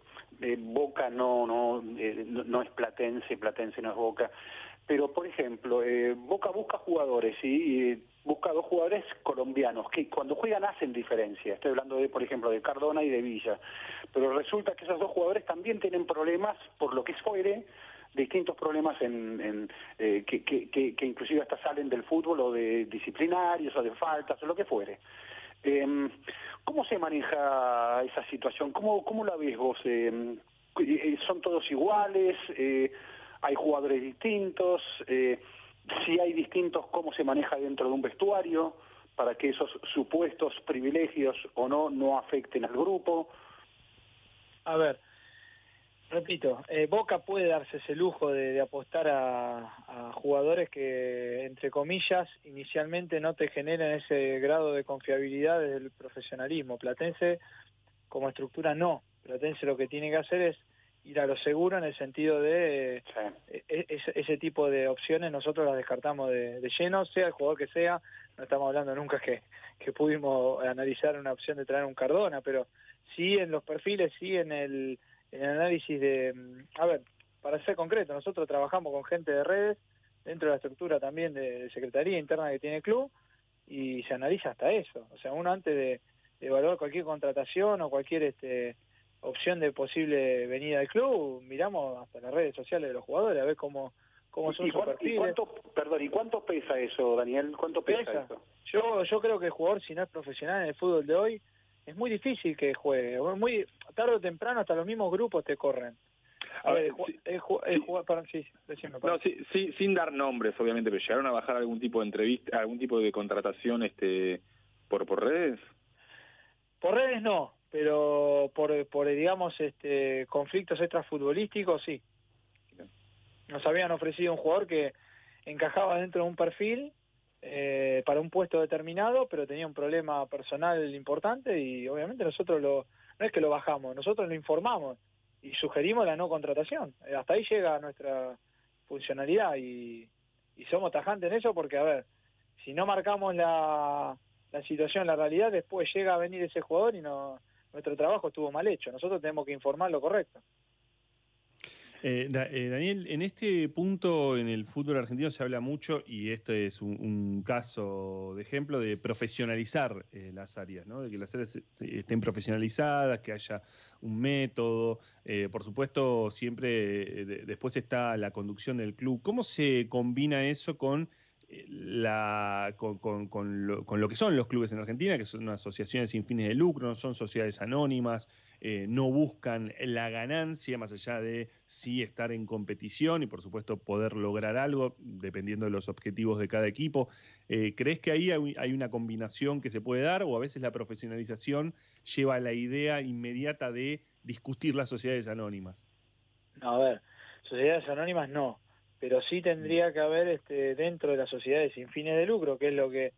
Boca no, no, no es Platense, Platense no es Boca, pero por ejemplo, Boca busca jugadores y busca dos jugadores colombianos que cuando juegan hacen diferencia. Estoy hablando de, por ejemplo, de Cardona y de Villa, pero resulta que esos dos jugadores también tienen problemas por lo que fuere distintos problemas en, eh, que, que, que, inclusive hasta salen del fútbol o de disciplinarios o de faltas o lo que fuere. Eh, ¿Cómo se maneja esa situación? ¿Cómo, cómo la ves vos? Em, eh, ¿Son todos iguales? Eh, ¿Hay jugadores distintos? Eh, si hay distintos, ¿cómo se maneja dentro de un vestuario? para que esos supuestos privilegios o no no afecten al grupo. A ver, repito, eh, Boca puede darse ese lujo de, apostar a, jugadores que, entre comillas, inicialmente no te generen ese grado de confiabilidad desde el profesionalismo. Platense, como estructura, no. Platense lo que tiene que hacer es ir a lo seguro en el sentido de eh, e, ese, tipo de opciones nosotros las descartamos de, lleno, sea el jugador que sea, no estamos hablando nunca que, que pudimos analizar una opción de traer un Cardona, pero sí en los perfiles, sí en el en el análisis de, a ver, para ser concreto, nosotros trabajamos con gente de redes dentro de la estructura también de, secretaría interna que tiene el club y se analiza hasta eso. O sea, uno antes de, evaluar cualquier contratación o cualquier este opción de posible venida del club, miramos hasta las redes sociales de los jugadores a ver cómo cómo son sus perfiles. ¿y cuánto, perdón, ¿y cuánto pesa eso, Daniel? ¿Cuánto pesa, eso? Yo yo creo que el jugador si no es profesional en el fútbol de hoy es muy difícil que juegue. Muy tarde o temprano hasta los mismos grupos te corren. A, ver, no, sí, sin dar nombres, obviamente, pero llegaron a bajar algún tipo de entrevista, algún tipo de contratación este por por redes. Por redes no, pero por, por digamos, este conflictos extrafutbolísticos sí. Nos habían ofrecido un jugador que encajaba dentro de un perfil eh, para un puesto determinado, pero tenía un problema personal importante y obviamente nosotros lo, no es que lo bajamos, nosotros lo informamos y sugerimos la no contratación. Eh, hasta ahí llega nuestra funcionalidad y, y somos tajantes en eso porque, a ver, si no marcamos la, la situación, la realidad, después llega a venir ese jugador y no, nuestro trabajo estuvo mal hecho. Nosotros tenemos que informar lo correcto. Eh, eh, Daniel, en este punto en el fútbol argentino se habla mucho, y esto es un, caso de ejemplo, de profesionalizar eh, las áreas, ¿no? de que las áreas estén profesionalizadas, que haya un método. por supuesto, siempre después está la conducción del club. ¿Cómo se combina eso con la, con, lo, que son los clubes en Argentina, que son asociaciones sin fines de lucro, son sociedades anónimas, eh, no buscan la ganancia más allá de sí estar en competición y por supuesto poder lograr algo dependiendo de los objetivos de cada equipo. Eh, ¿Crees que ahí hay, una combinación que se puede dar o a veces la profesionalización lleva a la idea inmediata de discutir las sociedades anónimas? No, a ver, sociedades anónimas no pero sí tendría que haber este, dentro de las sociedades sin fines de lucro, que es lo que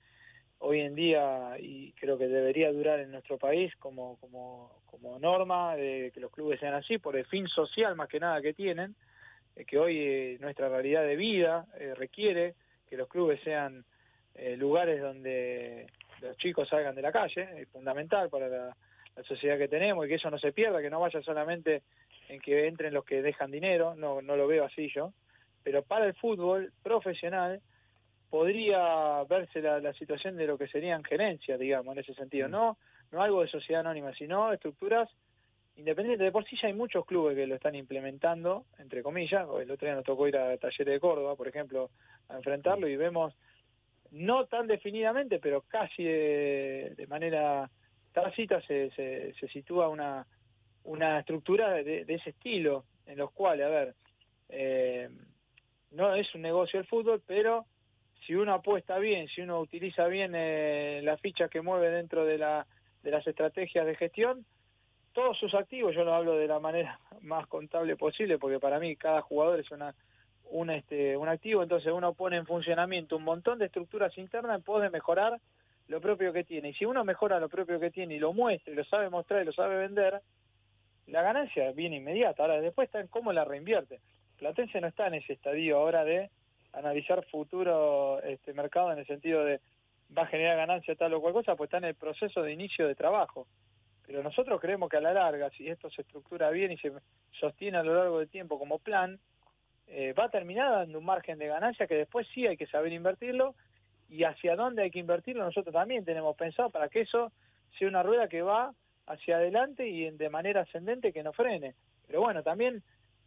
hoy en día y creo que debería durar en nuestro país como, como, como norma de que los clubes sean así, por el fin social más que nada que tienen, eh, que hoy eh, nuestra realidad de vida eh, requiere que los clubes sean lugares donde los chicos salgan de la calle, es fundamental para la, la, sociedad que tenemos y que eso no se pierda, que no vaya solamente en que entren los que dejan dinero, no, no lo veo así yo, pero para el fútbol profesional podría verse la, situación de lo que serían gerencias, digamos, en ese sentido, mm. no no algo de sociedad anónima, sino estructuras independientes. De por sí ya hay muchos clubes que lo están implementando, entre comillas, el otro día nos tocó ir a Talleres de Córdoba, por ejemplo, a enfrentarlo y vemos, no tan definidamente, pero casi de, manera tácita se, se, se sitúa una, una estructura de, de, ese estilo, en los cuales, a ver, eh, no es un negocio el fútbol, pero si uno apuesta bien, si uno utiliza bien eh, la ficha que mueve dentro de, la, de las estrategias de gestión, todos sus activos, yo lo hablo de la manera más contable posible, porque para mí cada jugador es una, un, este, un activo, entonces uno pone en funcionamiento un montón de estructuras internas en pos mejorar lo propio que tiene. Y si uno mejora lo propio que tiene y lo muestra y lo sabe mostrar y lo sabe vender, la ganancia viene inmediata. Ahora, después está en cómo la reinvierte. Platense no está en ese estadio ahora de analizar futuro este mercado en el sentido de va a generar ganancia tal o cual cosa, pues está en el proceso de inicio de trabajo. Pero nosotros creemos que a la larga, si esto se estructura bien y se sostiene a lo largo del tiempo como plan, eh, va a terminar dando un margen de ganancia que después sí hay que saber invertirlo y hacia dónde hay que invertirlo nosotros también tenemos pensado para que eso sea una rueda que va hacia adelante y de manera ascendente que no frene. Pero bueno, también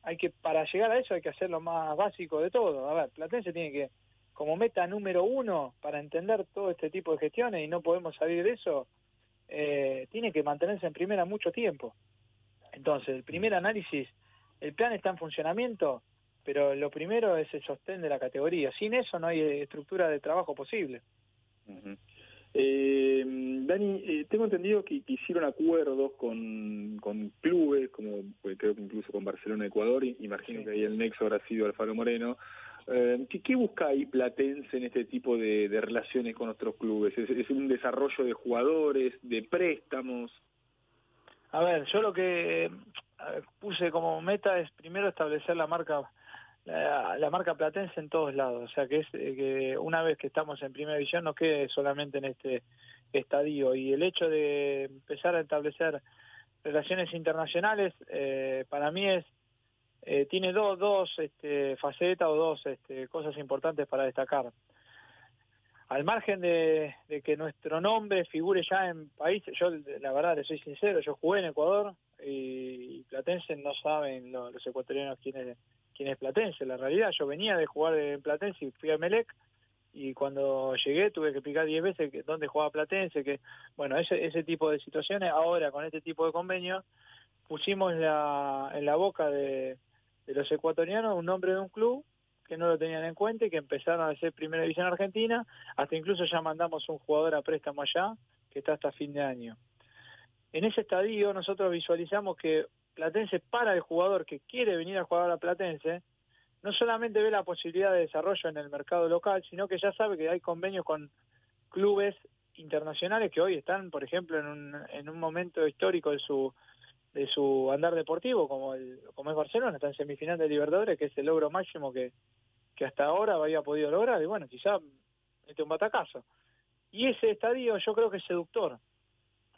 hay que, para llegar a eso hay que hacer lo más básico de todo. A ver, Platense tiene que, como meta número uno para entender todo este tipo de gestiones y no podemos salir de eso, eh, tiene que mantenerse en primera mucho tiempo. Entonces, el primer análisis, el plan está en funcionamiento, pero lo primero es el sostén de la categoría. Sin eso no hay estructura de trabajo posible. Eh, Dani, eh, tengo entendido que, hicieron acuerdos con, con clubes, como pues, creo que incluso con Barcelona, Ecuador, y imagino que ahí el nexo habrá sido Alfaro Moreno. Eh, ¿qué, busca ahí Platense en este tipo de, relaciones con otros clubes? ¿Es, un desarrollo de jugadores, de préstamos? A ver, yo lo que puse como meta es primero establecer la marca la, marca platense en todos lados. O sea, que es eh, que una vez que estamos en primera división no quede solamente en este estadio. Y el hecho de empezar a establecer relaciones internacionales, eh, para mí es eh, tiene dos, dos este, facetas o dos este, cosas importantes para destacar. Al margen de, que nuestro nombre figure ya en países, yo la verdad le soy sincero, yo jugué en Ecuador y, Platense no saben los ecuatorianos quiénes quién es Platense. La realidad, yo venía de jugar en Platense y fui a Melec y cuando llegué tuve que explicar diez veces que, dónde jugaba Platense, que bueno, ese, ese tipo de situaciones, ahora con este tipo de convenios, pusimos en la boca de, los ecuatorianos un nombre de un club que no lo tenían en cuenta y que empezaron a hacer primera división argentina, hasta incluso ya mandamos un jugador a préstamo allá, que está hasta fin de año. En ese estadio nosotros visualizamos que Platense para el jugador que quiere venir a jugar a Platense, no solamente ve la posibilidad de desarrollo en el mercado local, sino que ya sabe que hay convenios con clubes internacionales que hoy están, por ejemplo, en un, en un momento histórico de su de su andar deportivo, como el como es Barcelona, está en semifinal de Libertadores, que es el logro máximo que, que hasta ahora había podido lograr, y bueno, quizá mete un batacazo. Y ese estadio yo creo que es seductor,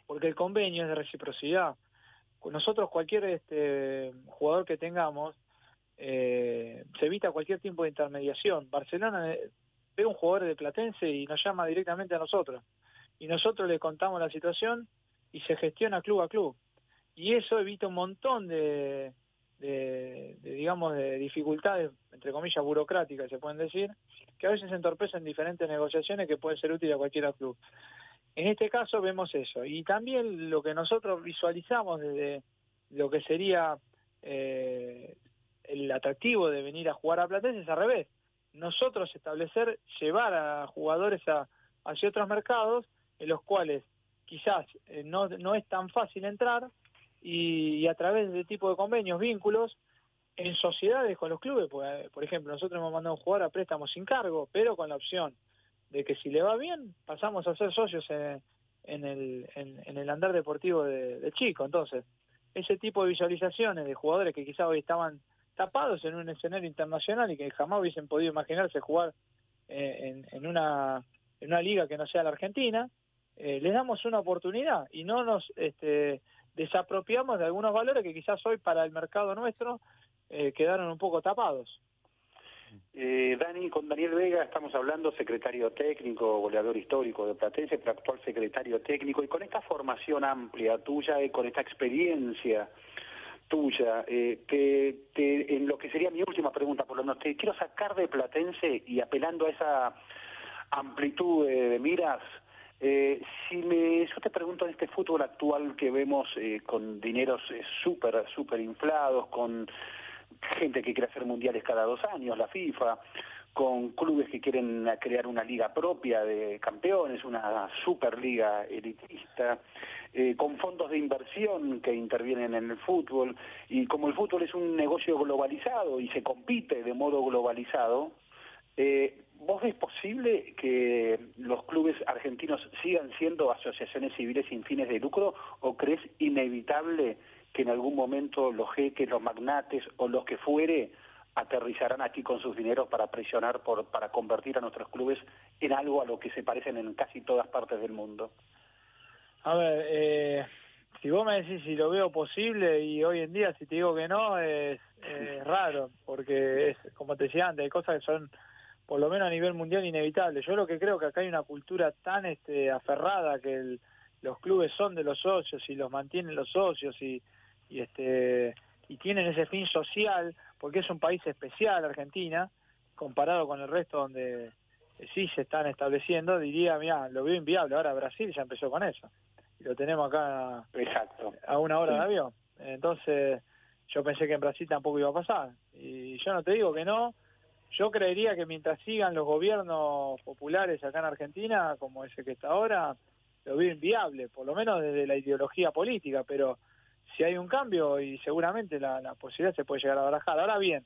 porque el convenio es de reciprocidad nosotros cualquier este, jugador que tengamos eh, se evita cualquier tipo de intermediación. Barcelona eh, ve un jugador de Platense y nos llama directamente a nosotros. Y nosotros le contamos la situación y se gestiona club a club. Y eso evita un montón de, de, digamos de dificultades entre comillas burocráticas se pueden decir que a veces entorpecen diferentes negociaciones que pueden ser útiles a cualquier club en este caso vemos eso. Y también lo que nosotros visualizamos desde lo que sería eh, el atractivo de venir a jugar a Platense es al revés. Nosotros establecer, llevar a jugadores a, hacia otros mercados en los cuales quizás eh, no, no es tan fácil entrar y, a través de tipo de convenios, vínculos, en sociedades con los clubes, pues, por ejemplo, nosotros hemos mandado a jugar a préstamos sin cargo, pero con la opción de que si le va bien, pasamos a ser socios en, el, en, el andar deportivo de, Chico. Entonces, ese tipo de visualizaciones de jugadores que quizás hoy estaban tapados en un escenario internacional y que jamás hubiesen podido imaginarse jugar eh, en, una, en una liga que no sea la Argentina, eh, les damos una oportunidad y no nos este, desapropiamos de algunos valores que quizás hoy para el mercado nuestro eh, quedaron un poco tapados. Eh, Dani, con Daniel Vega estamos hablando, secretario técnico, goleador histórico de Platense, actual secretario técnico, y con esta formación amplia tuya con esta experiencia tuya, eh, en lo que sería mi última pregunta, por lo menos, te quiero sacar de Platense y apelando a esa amplitud de, miras, eh, si me, yo te pregunto en este fútbol actual que vemos eh, con dineros súper, súper inflados, con gente que quiere hacer mundiales cada dos años, la FIFA, con clubes que quieren crear una liga propia de campeones, una superliga elitista, eh, con fondos de inversión que intervienen en el fútbol, y como el fútbol es un negocio globalizado y se compite de modo globalizado, eh, ¿vos ves posible que los clubes argentinos sigan siendo asociaciones civiles sin fines de lucro o crees inevitable que en algún momento los jeques, los magnates o los que fuere aterrizarán aquí con sus dineros para presionar, por, para convertir a nuestros clubes en algo a lo que se parecen en casi todas partes del mundo. A ver, eh, si vos me decís si lo veo posible y hoy en día si te digo que no, es, raro, porque es, como te decía antes, hay cosas que son por lo menos a nivel mundial inevitables. Yo lo que creo que acá hay una cultura tan este, aferrada que los clubes son de los socios y los mantienen los socios y, y este y tienen ese fin social porque es un país especial Argentina comparado con el resto donde sí se están estableciendo diría mira lo veo inviable ahora Brasil ya empezó con eso y lo tenemos acá Exacto. a una hora de avión. Entonces, yo pensé que en Brasil tampoco iba a pasar. Y yo no te digo que no, yo creería que mientras sigan los gobiernos populares acá en Argentina, como ese que está ahora, lo veo inviable, por lo menos desde la ideología política, pero si hay un cambio y seguramente la, posibilidad se puede llegar a barajar. Ahora bien,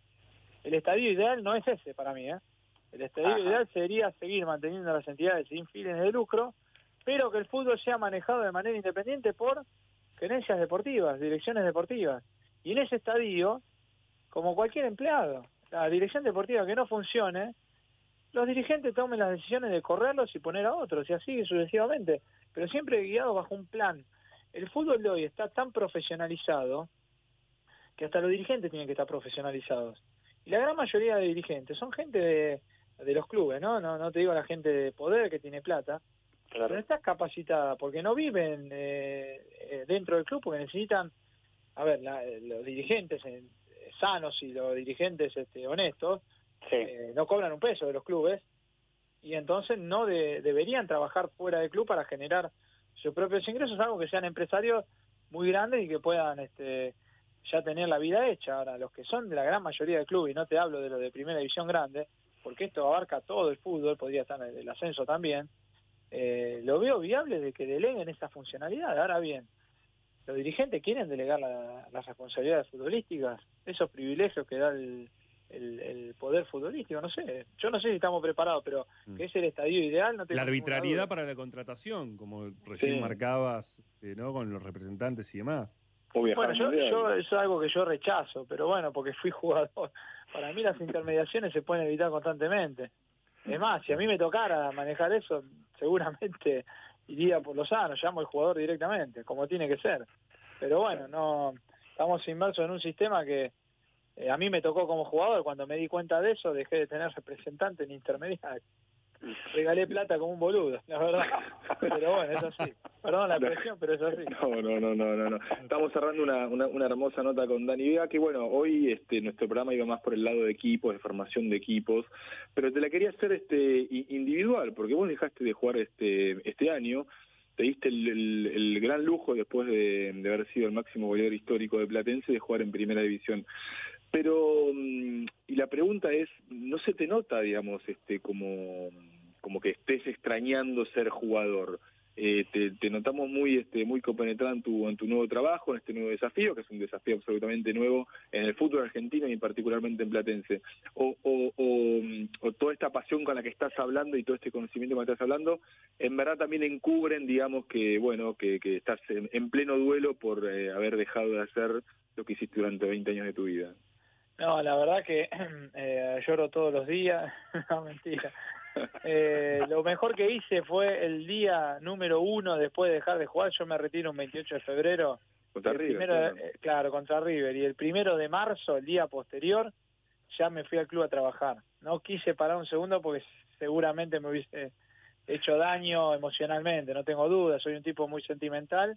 el estadio ideal no es ese para mí, ¿eh? El estadio ideal sería seguir manteniendo las entidades sin fines de lucro, pero que el fútbol sea manejado de manera independiente por gerencias deportivas, direcciones deportivas. Y en ese estadio, como cualquier empleado, la dirección deportiva que no funcione, los dirigentes tomen las decisiones de correrlos y poner a otros, y así sucesivamente, pero siempre guiado bajo un plan. El fútbol de hoy está tan profesionalizado que hasta los dirigentes tienen que estar profesionalizados. Y la gran mayoría de dirigentes son gente de, de los clubes, ¿no? ¿no? No te digo la gente de poder que tiene plata, pero no estás capacitada porque no viven eh, eh, dentro del club porque necesitan, a ver, los dirigentes eh, sanos y los dirigentes este, honestos no cobran un peso de los clubes y entonces no deberían trabajar fuera del club para generar sus propios ingresos, algo que sean empresarios muy grandes y que puedan este, ya tener la vida hecha. Ahora, los que son de la gran mayoría del club, y no te hablo de los de primera división grande, porque esto abarca todo el fútbol, podría estar el ascenso también, eh, lo veo viable de que deleguen esa funcionalidad. Ahora bien, los dirigentes quieren delegar las responsabilidades futbolísticas, esos privilegios que da el, poder futbolístico, no sé, yo no sé si estamos preparados, pero mm. que es el estadio ideal, no La arbitrariedad para la contratación, como recién marcabas, eh, ¿no? Con los representantes y demás. Bueno, yo, yo, eso es algo que yo rechazo, pero bueno, porque fui jugador. Para mí las intermediaciones se pueden evitar constantemente. Es más, si a mí me tocara manejar eso, seguramente iría por los sanos, llamo al jugador directamente, como tiene que ser. Pero bueno, no estamos inmersos en un sistema que eh, a mí me tocó como jugador, cuando me di cuenta de eso, dejé de tener representante en intermediario regalé plata como un boludo, la verdad. Pero bueno, es así. Perdón la presión, pero es así. No, no, no, no, no. Estamos cerrando una, una, hermosa nota con Dani Vega, que bueno, hoy este nuestro programa iba más por el lado de equipos, de formación de equipos, pero te la quería hacer este individual, porque vos dejaste de jugar este este año, te diste el, el, gran lujo después de, de haber sido el máximo goleador histórico de Platense de jugar en primera división. Pero, mm, y la pregunta es, ¿no se te nota, digamos, este, como, como que estés extrañando ser jugador? Eh, te, notamos muy este muy compenetrado en tu en tu nuevo trabajo en este nuevo desafío que es un desafío absolutamente nuevo en el fútbol argentino y particularmente en Platense o, o, o, toda esta pasión con la que estás hablando y todo este conocimiento con el que estás hablando en verdad también encubren digamos que bueno que, que estás en, pleno duelo por eh, haber dejado de hacer lo que hiciste durante 20 años de tu vida no, la verdad que eh, lloro todos los días, no mentira. Eh, lo mejor que hice fue el día número uno después de dejar de jugar, yo me retiro un 28 de febrero. Contra River. Eh, claro. contra River. Y el primero de marzo, el día posterior, ya me fui al club a trabajar. No quise parar un segundo porque seguramente me hubiese hecho daño emocionalmente, no tengo dudas, soy un tipo muy sentimental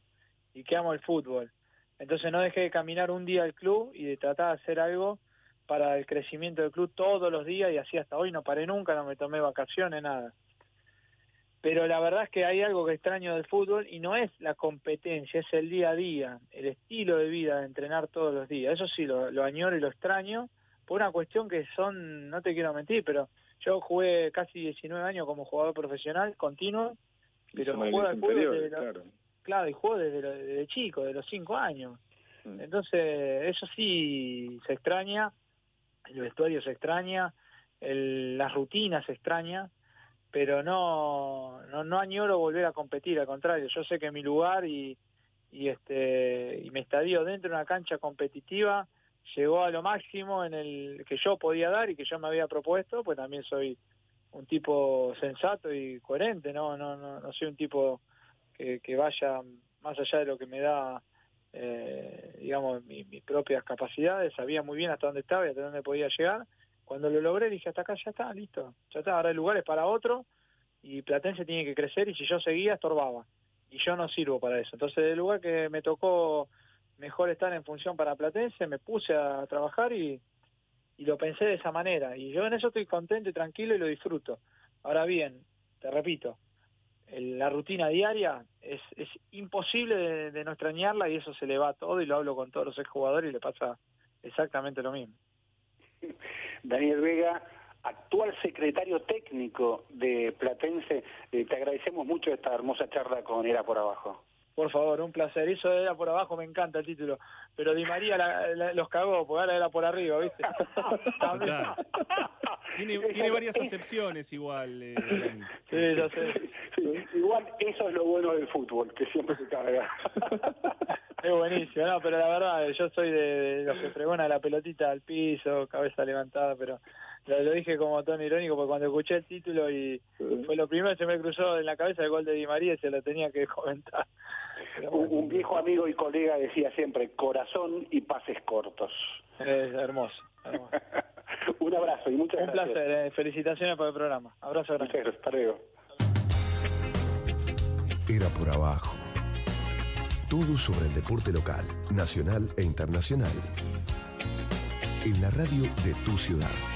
y que amo el fútbol. Entonces no dejé de caminar un día al club y de tratar de hacer algo para el crecimiento del club todos los días y así hasta hoy no paré nunca, no me tomé vacaciones, nada. Pero la verdad es que hay algo que extraño del fútbol y no es la competencia, es el día a día, el estilo de vida de entrenar todos los días. Eso sí, lo, lo añoro y lo extraño por una cuestión que son, no te quiero mentir, pero yo jugué casi 19 años como jugador profesional continuo, pero juego al fútbol claro. claro. y juego desde, desde chico, de los 5 años. Mm. Entonces, eso sí se extraña el vestuario se extraña, el, las rutinas se extraña, pero no, no, no añoro volver a competir, al contrario, yo sé que mi lugar y, y este y me estadio dentro de una cancha competitiva llegó a lo máximo en el que yo podía dar y que yo me había propuesto, pues también soy un tipo sensato y coherente, no no no, no soy un tipo que, que vaya más allá de lo que me da eh, digamos mis propias capacidades, sabía muy bien hasta dónde estaba y hasta dónde podía llegar. Cuando lo logré dije hasta acá ya está, listo, ya está, ahora el lugar es para otro y Platense tiene que crecer y si yo seguía estorbaba y yo no sirvo para eso. Entonces el lugar que me tocó mejor estar en función para Platense, me puse a trabajar y, y lo pensé de esa manera. Y yo en eso estoy contento y tranquilo y lo disfruto. Ahora bien, te repito, la rutina diaria es, es imposible de, no extrañarla y eso se le va todo y lo hablo con todos los exjugadores y le pasa exactamente lo mismo. Daniel Vega, actual secretario técnico de Platense, eh, te agradecemos mucho esta hermosa charla con Era por Abajo. Por favor, un placer. Eso era por abajo, me encanta el título. Pero Di María los cagó, porque ahora era por arriba, ¿viste? tiene, tiene varias acepciones igual. Eh, sí, ya sé. igual eso es lo bueno del fútbol, que siempre se carga. es buenísimo, no, pero la verdad, yo soy de, los que pregona la pelotita al piso, cabeza levantada, pero lo, dije como tono irónico porque cuando escuché el título y fue lo primero que se me cruzó en la cabeza el gol de Di María y se lo tenía que comentar. Un, viejo amigo y colega decía siempre, corazón y pases cortos. Es hermoso. Un abrazo y muchas Un gracias. Un placer, eh. felicitaciones por el programa. Abrazo grande. Hasta luego. Era por abajo. Todo sobre el deporte local, nacional e internacional. En la radio de tu ciudad.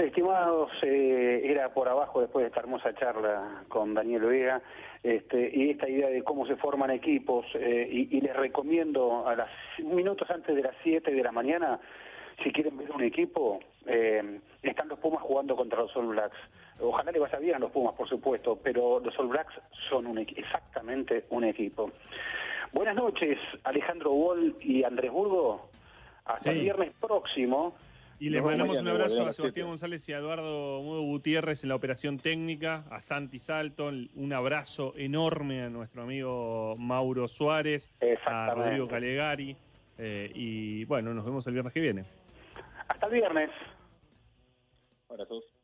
Estimados, eh, era por abajo después de esta hermosa charla con Daniel Vega, este, y esta idea de cómo se forman equipos, eh, y, les recomiendo a las minutos antes de las 7 de la mañana, si quieren ver un equipo, eh, están los Pumas jugando contra los All Blacks. Ojalá le vaya bien a los Pumas, por supuesto, pero los All Blacks son un, exactamente un equipo. Buenas noches, Alejandro Wall y Andrés Burgo. Hasta el viernes próximo. Y les mandamos un abrazo a Sebastián González y a Eduardo Mudo Gutiérrez en la operación técnica, a Santi Salton, un abrazo enorme a nuestro amigo Mauro Suárez, a Rodrigo Calegari, eh, y bueno, nos vemos el viernes que viene. Hasta el viernes. Abrazos.